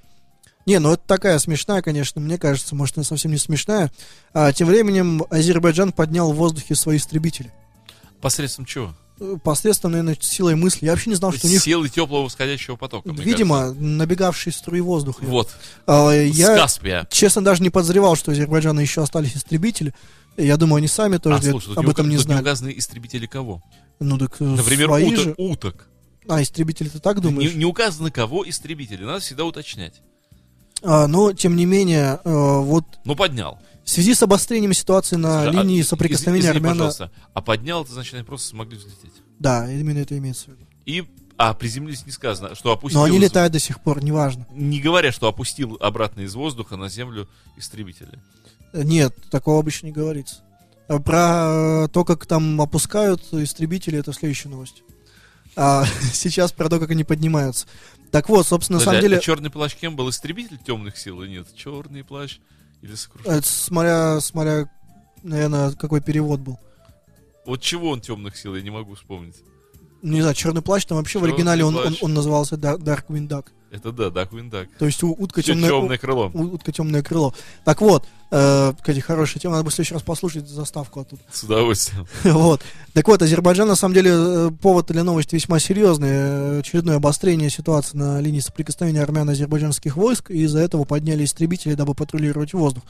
Не, ну это такая смешная, конечно, мне кажется, может, она совсем не смешная. А, тем временем Азербайджан поднял в воздухе свои истребители. Посредством чего? Посредством, наверное, силой мысли. Я вообще не знал, что у них, Силы теплого восходящего потока. видимо, набегавшие струи воздуха. кажется. Вот. А, С я, Каспия. честно, даже не подозревал, что у Азербайджана еще остались истребители. Я думаю, они сами тоже А, слушай, тут об не этом ука- не тут не указаны истребители кого? Ну так э, Например, свои уток. же. уток. А, истребители ты так Не, думаешь? не указано кого истребители. Надо всегда уточнять. А, но, тем не менее, э, вот Ну, поднял. в связи с обострением ситуации на Слушай, а, линии из- соприкосновения извини, армян... пожалуйста. А поднял, это значит, они просто смогли взлететь. Да, именно это имеется в виду. И, а, приземлились не сказано, что опустил... Но они летают до сих пор, неважно. Не говоря, что опустил обратно из воздуха на землю истребители. Нет, такого обычно не говорится. А Про э, то, как там опускают истребители, это следующая новость. А сейчас про то, как они поднимаются. Так вот, собственно, на самом деле, черный плащ кем был? Истребитель темных сил или нет? Черный плащ или сокрушитель? это смотря, смотря, наверное, какой перевод был. Вот чего он темных сил, я не могу вспомнить. Не знаю, черный плащ, там вообще в Чёрный оригинале он, он, он назывался Darkwing Duck. Это да, Даквин Дак. То есть у- утка темная, Темное крыло. утка темное крыло. Так вот, э, кстати, хорошая тема, надо бы в следующий раз послушать заставку оттуда. С удовольствием. Вот. Так вот, Азербайджан, на самом деле, э, повод для новости весьма серьезный. Э, Очередное обострение ситуации на линии соприкосновения армяно-азербайджанских войск, и из-за этого подняли истребители, дабы патрулировать воздух.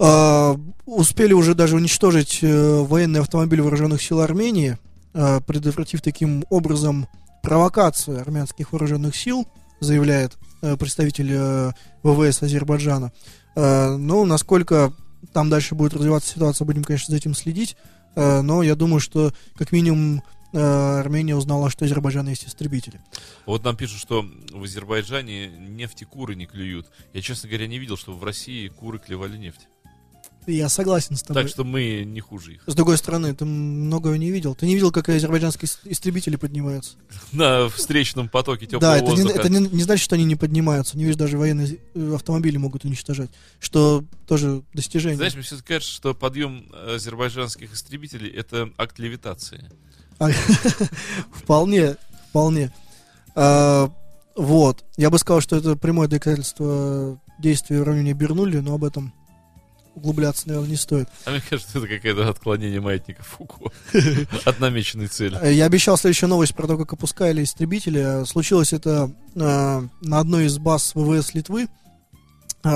А, успели уже даже уничтожить э, военный автомобиль вооруженных сил Армении, э, предотвратив таким образом провокацию армянских вооруженных сил, заявляет э, представитель э, ВВС Азербайджана. Э, ну, насколько там дальше будет развиваться ситуация, будем, конечно, за этим следить. Э, но я думаю, что как минимум э, Армения узнала, что у Азербайджана есть истребители. Вот нам пишут, что в Азербайджане нефти куры не клюют. Я, честно говоря, не видел, что в России куры клевали нефть. Я согласен с тобой. Так что мы не хуже их. С другой стороны, ты многого не видел. Ты не видел, как азербайджанские ис- истребители поднимаются. На встречном потоке теплого да, это, не, воздуха. это не, не значит, что они не поднимаются. Не видишь, даже военные э, автомобили могут уничтожать. Что тоже достижение. Знаешь, мне все кажется, что подъем азербайджанских истребителей это акт левитации. А, вполне, вполне. А, вот. Я бы сказал, что это прямое доказательство действия в районе Бернули, но об этом углубляться, наверное, не стоит. А мне кажется, это какое-то отклонение маятника Фуко от намеченной цели. Э, Я обещал следующую новость про то, как опускали истребители. Э, Случилось это э, на одной из баз ВВС Литвы.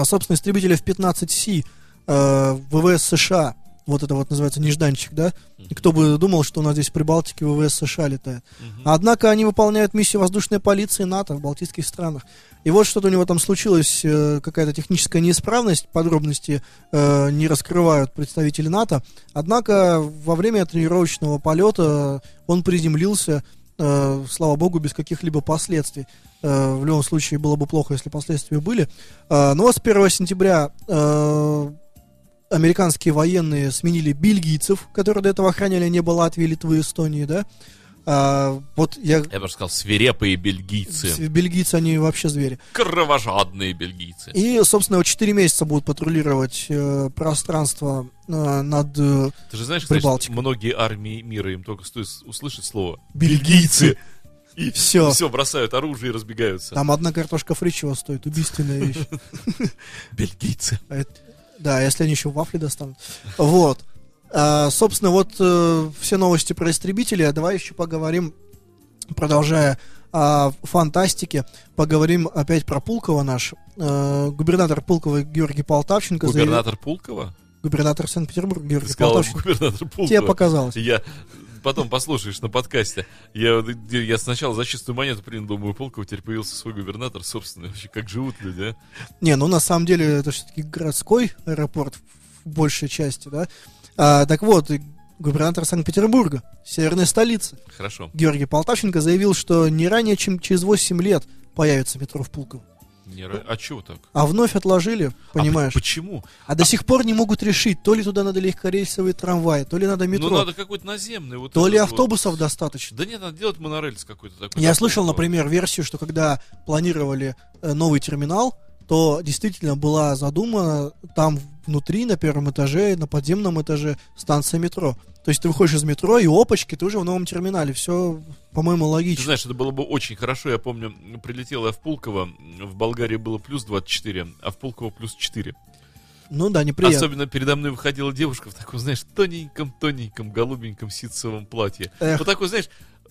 Собственно, истребители F-15C э, ВВС США. Вот это вот называется нежданчик, да? И кто бы думал, что у нас здесь в Прибалтике ВВС США летает. Однако они выполняют миссию воздушной полиции НАТО в Балтийских странах. И вот что-то у него там случилось, э, какая-то техническая неисправность, подробности э, не раскрывают представители НАТО. Однако во время тренировочного полета он приземлился, э, слава богу, без каких-либо последствий. Э, в любом случае было бы плохо, если последствия были. Э, но с 1 сентября э, американские военные сменили бельгийцев, которые до этого охраняли небо Латвии, Литвы, Эстонии, да. А, вот я... Я бы сказал, свирепые бельгийцы. Бельгийцы, они вообще звери. Кровожадные бельгийцы. И, собственно, вот 4 месяца будут патрулировать э, пространство э, над э, Ты же знаешь, Прибалтика. многие армии мира, им только стоит услышать слово бельгийцы. и Все. все, бросают оружие и разбегаются. Там одна картошка фри чего стоит, убийственная вещь. Бельгийцы. А Да, если они еще вафли достанут. Вот. А, собственно, вот э, все новости про истребители. А давай еще поговорим, продолжая о фантастике, поговорим опять про Пулкова наш. Э, губернатор Пулкова Георгий Полтавченко заявил- Губернатор Пулкова? Губернатор Санкт-Петербурга Георгий сказал Полтавченко. губернатор Пулкова. Тебе показалось. Я потом послушаешь на подкасте. Я, я сначала за чистую монету принял, думаю, Пулкова теперь появился свой губернатор собственный. Вообще, как живут люди, а? Не, ну на самом деле это все-таки городской аэропорт в большей части, да. А, так вот, губернатор Санкт-Петербурга, северной столицы, Хорошо. Георгий Полтавченко заявил, что не ранее, чем через 8 лет появится метро в Пулково. Не А чего так? А вновь отложили, А понимаешь? п- почему? А, до сих пор не могут решить, то ли туда надо легкорейсовые трамваи, то ли надо метро, Ну, надо какой-то наземный. Вот то ли этот вот. автобусов достаточно. Да нет, надо делать монорельс какой-то такой. Я такой слышал, вот. например, версию, что когда планировали э, новый терминал, то действительно была задумана там внутри, на первом этаже, на подземном этаже станция метро. То есть ты выходишь из метро, и опачки, ты уже в новом терминале. Все, по-моему, Ты логично. знаешь, это было бы очень хорошо. Я помню, прилетел я в Пулково, в Болгарии было плюс 24, а в Пулково плюс 4. Ну да, неприятно. Особенно передо мной выходила девушка в таком, знаешь, тоненьком-тоненьком голубеньком ситцевом платье. Эх. Вот такой, знаешь,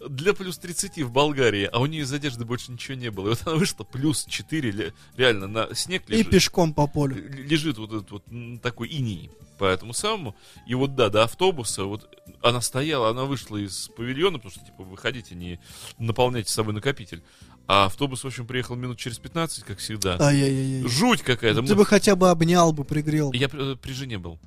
для плюс 30 в Болгарии, а у нее из одежды больше ничего не было. И вот она вышла плюс 4, ле- реально, на снег И лежит. пешком по полю. Лежит вот этот вот такой иней по этому самому. И вот да, до автобуса, вот она стояла, она вышла из павильона, потому что, типа, выходите, не наполняйте с собой накопитель. А автобус, в общем, приехал минут через 15, как всегда. Ай-яй-яй. Жуть какая-то. Ты Мы- бы хотя бы обнял бы, пригрел. Я при, при жене был.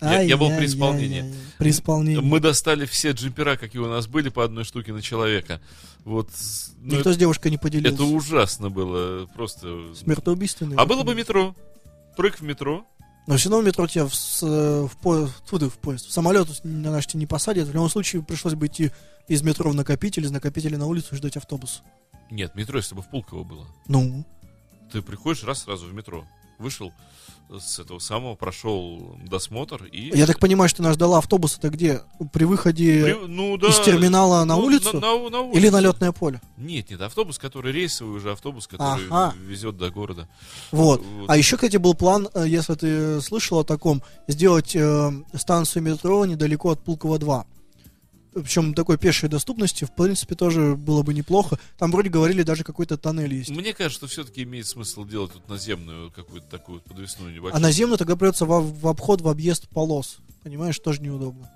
Я- я был при исполнении. При исполнении. Мы достали все джемпера, какие у нас были, по одной штуке на человека. Вот. ну, Никто это, с девушкой не поделился. это ужасно было. Просто. Смертоубийственный. А было бы метро. Прыг в метро. Но все равно в метро тебя в, с- в, по- фу ты, в поезд, в самолет на наш не посадят. В любом случае пришлось бы идти из метро в накопитель, из накопителя на улицу ждать автобус. Нет, метро, если бы в Пулково было. Ну, Ты приходишь раз сразу в метро. Вышел с этого самого, прошел досмотр и... я так понимаю, что нас ждала автобуса-то где? При выходе При- ну, да. из терминала на Ну, улицу? на- на улицу. или на летное поле? Нет, нет, автобус, который рейсовый уже, автобус, который Ага. везет до города. Вот. Вот. А еще, кстати, был план, э, если ты слышал о таком, сделать э, станцию метро недалеко от Пулково 2. Причем такой пешей доступности, в принципе, тоже было бы неплохо. Там вроде говорили, даже какой-то тоннель есть. Мне кажется, что все-таки имеет смысл делать тут наземную какую-то такую подвесную А небольшую. наземно тогда придется в, в обход, в объезд полос. Понимаешь, тоже неудобно.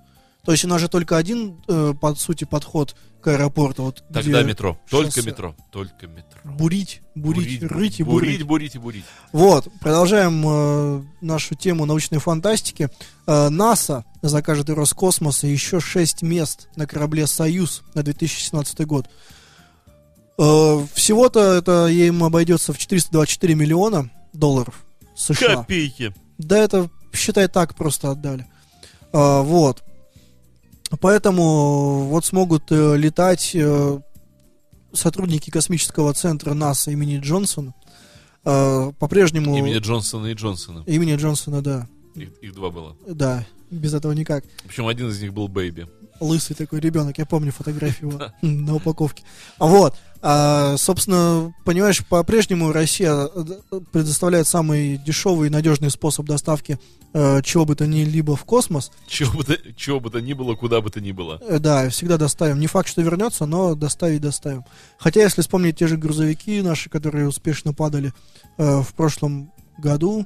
То есть у нас же только один, э, по сути, подход к аэропорту. Вот, Тогда где метро. Только шоссе. метро. Только метро. Бурить, бурить, рыть и бурить, бурить. бурить и бурить. Вот, продолжаем э, нашу тему научной фантастики. Э, НАСА закажет у Роскосмоса еще 6 мест на корабле «Союз» на 2017 год. Э, всего-то это им обойдется в 424 миллиона долларов США. Копейки. Да это, считай, так просто отдали. А, вот. Поэтому вот смогут э, летать э, сотрудники космического центра НАСА имени Джонсона. А, по-прежнему... Имени Джонсона и Джонсона. Имени Джонсона, да. Их, их два было. Да, без этого никак. Причем один из них был Бэйби. Лысый такой ребенок, я помню фотографию его на упаковке. А Вот. А, собственно, понимаешь, по-прежнему Россия э, предоставляет самый дешевый и надежный способ доставки э, чего бы то ни либо в космос. Чего бы, то, чего бы то ни было, куда бы то ни было. Э, Да, всегда доставим. Не факт, что вернется, но доставить доставим. Хотя, если вспомнить те же грузовики наши, которые успешно падали э, в прошлом году,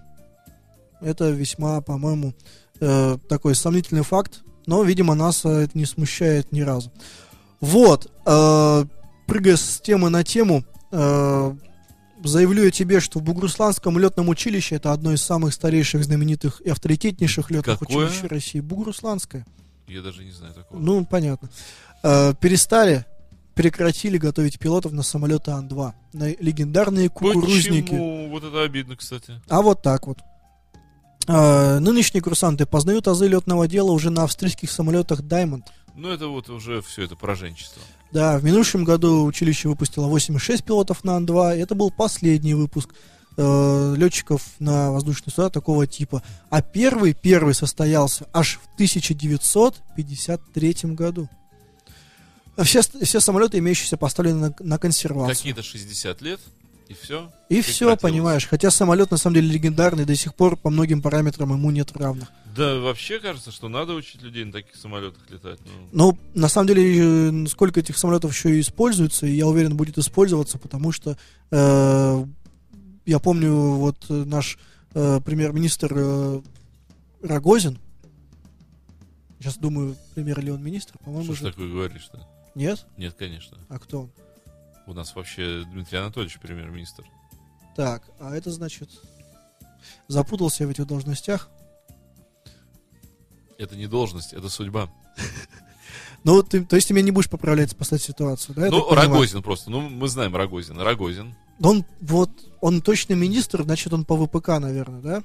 это весьма, по-моему, э, такой сомнительный факт. Но, видимо, нас э, это не смущает ни разу. Вот, э, прыгая с темы на тему, э, заявлю я тебе, что в Бугурусланском летном училище это одно из самых старейших, знаменитых и авторитетнейших летных Какое? училищ России. Бугурусланское. Я даже не знаю такого. Ну, понятно. Э, перестали, прекратили готовить пилотов на самолеты Ан-2, на легендарные кукурузники. Почему? Вот это обидно, кстати. А вот так вот. Э, нынешние курсанты познают азы летного дела уже на австрийских самолетах Diamond. Ну, это вот уже все это пораженчество. Да, в минувшем году училище выпустило 86 пилотов на Ан-2. и Это был последний выпуск э, летчиков на воздушные суда такого типа. А первый, первый состоялся аж в 1953 году. А Все, все самолеты, имеющиеся, поставлены на, на консервацию. Какие-то 60 лет, и все. И все, понимаешь. Хотя самолет на самом деле легендарный, до сих пор по многим параметрам ему нет равных. Да, вообще кажется, что надо учить людей на таких самолетах летать. Ну, Но на самом деле, э, сколько этих самолетов еще и используется, и я уверен, будет использоваться, потому что э, я помню, вот э, наш э, премьер-министр э, Рогозин, сейчас думаю, премьер ли он министр, по-моему, что же... такое говоришь-то? Нет? Нет, конечно. А кто он? У нас вообще Дмитрий Анатольевич премьер-министр. Так, а это значит... Запутался я в этих должностях. Это не должность, это судьба. Ну, вот ты, то есть ты меня не будешь поправлять, спасать ситуацию, да? ну? Рогозин просто. Ну, мы знаем Рогозина. Рогозин. Он вот, он точно министр, значит, он по ВПК, наверное, да?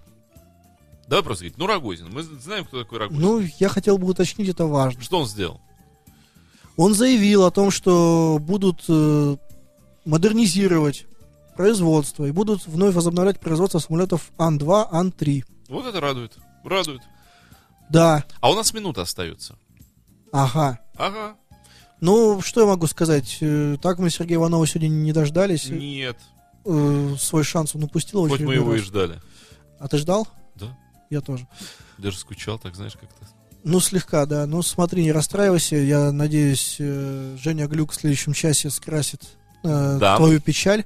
Давай просто говорить. Ну, Рогозин. Мы знаем, кто такой Рогозин. Ну, я хотел бы уточнить, это важно. Что он сделал? Он заявил о том, что будут э, модернизировать производство и будут вновь возобновлять производство самолетов Ан-2, Ан-3. Вот это радует. Радует. Да, А у нас минута остается. ага. Ага. Ну, что я могу сказать? Э, Так мы Сергея Иванова сегодня не дождались. Нет. Э, Свой шанс он упустил. Хоть мы его и раз. ждали. А ты ждал? Да. Я тоже. Даже скучал, так знаешь, как-то. Ну, слегка, да. Ну, смотри, не расстраивайся. Я надеюсь, э, Женя Глюк в следующем часе скрасит э, Да. твою печаль.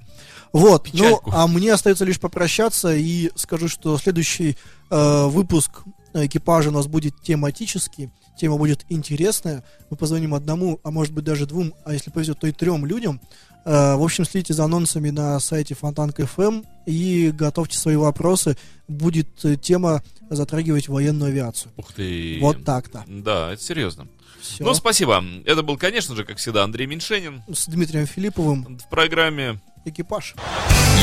Вот, Печальку. ну, а мне остается лишь попрощаться и скажу, что следующий э, выпуск экипажа у нас будет тематический. Тема будет интересная. Мы позвоним одному, а может быть даже двум, а если повезет, то и трем людям. Э, в общем, следите за анонсами на сайте Фонтанка ФМ и готовьте свои вопросы. Будет э, тема затрагивать военную авиацию. Ух ты. Вот так-то. Да, это серьезно. Все. Ну, спасибо. Это был, конечно же, как всегда, Андрей Меньшенин С Дмитрием Филипповым в программе экипаж.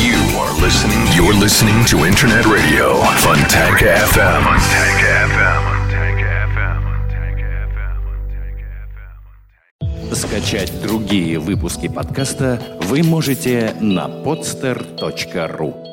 You are listening. You're listening to Internet Radio Funtank FM. Funtank FM. Скачать другие выпуски подкаста вы можете на podster.ru.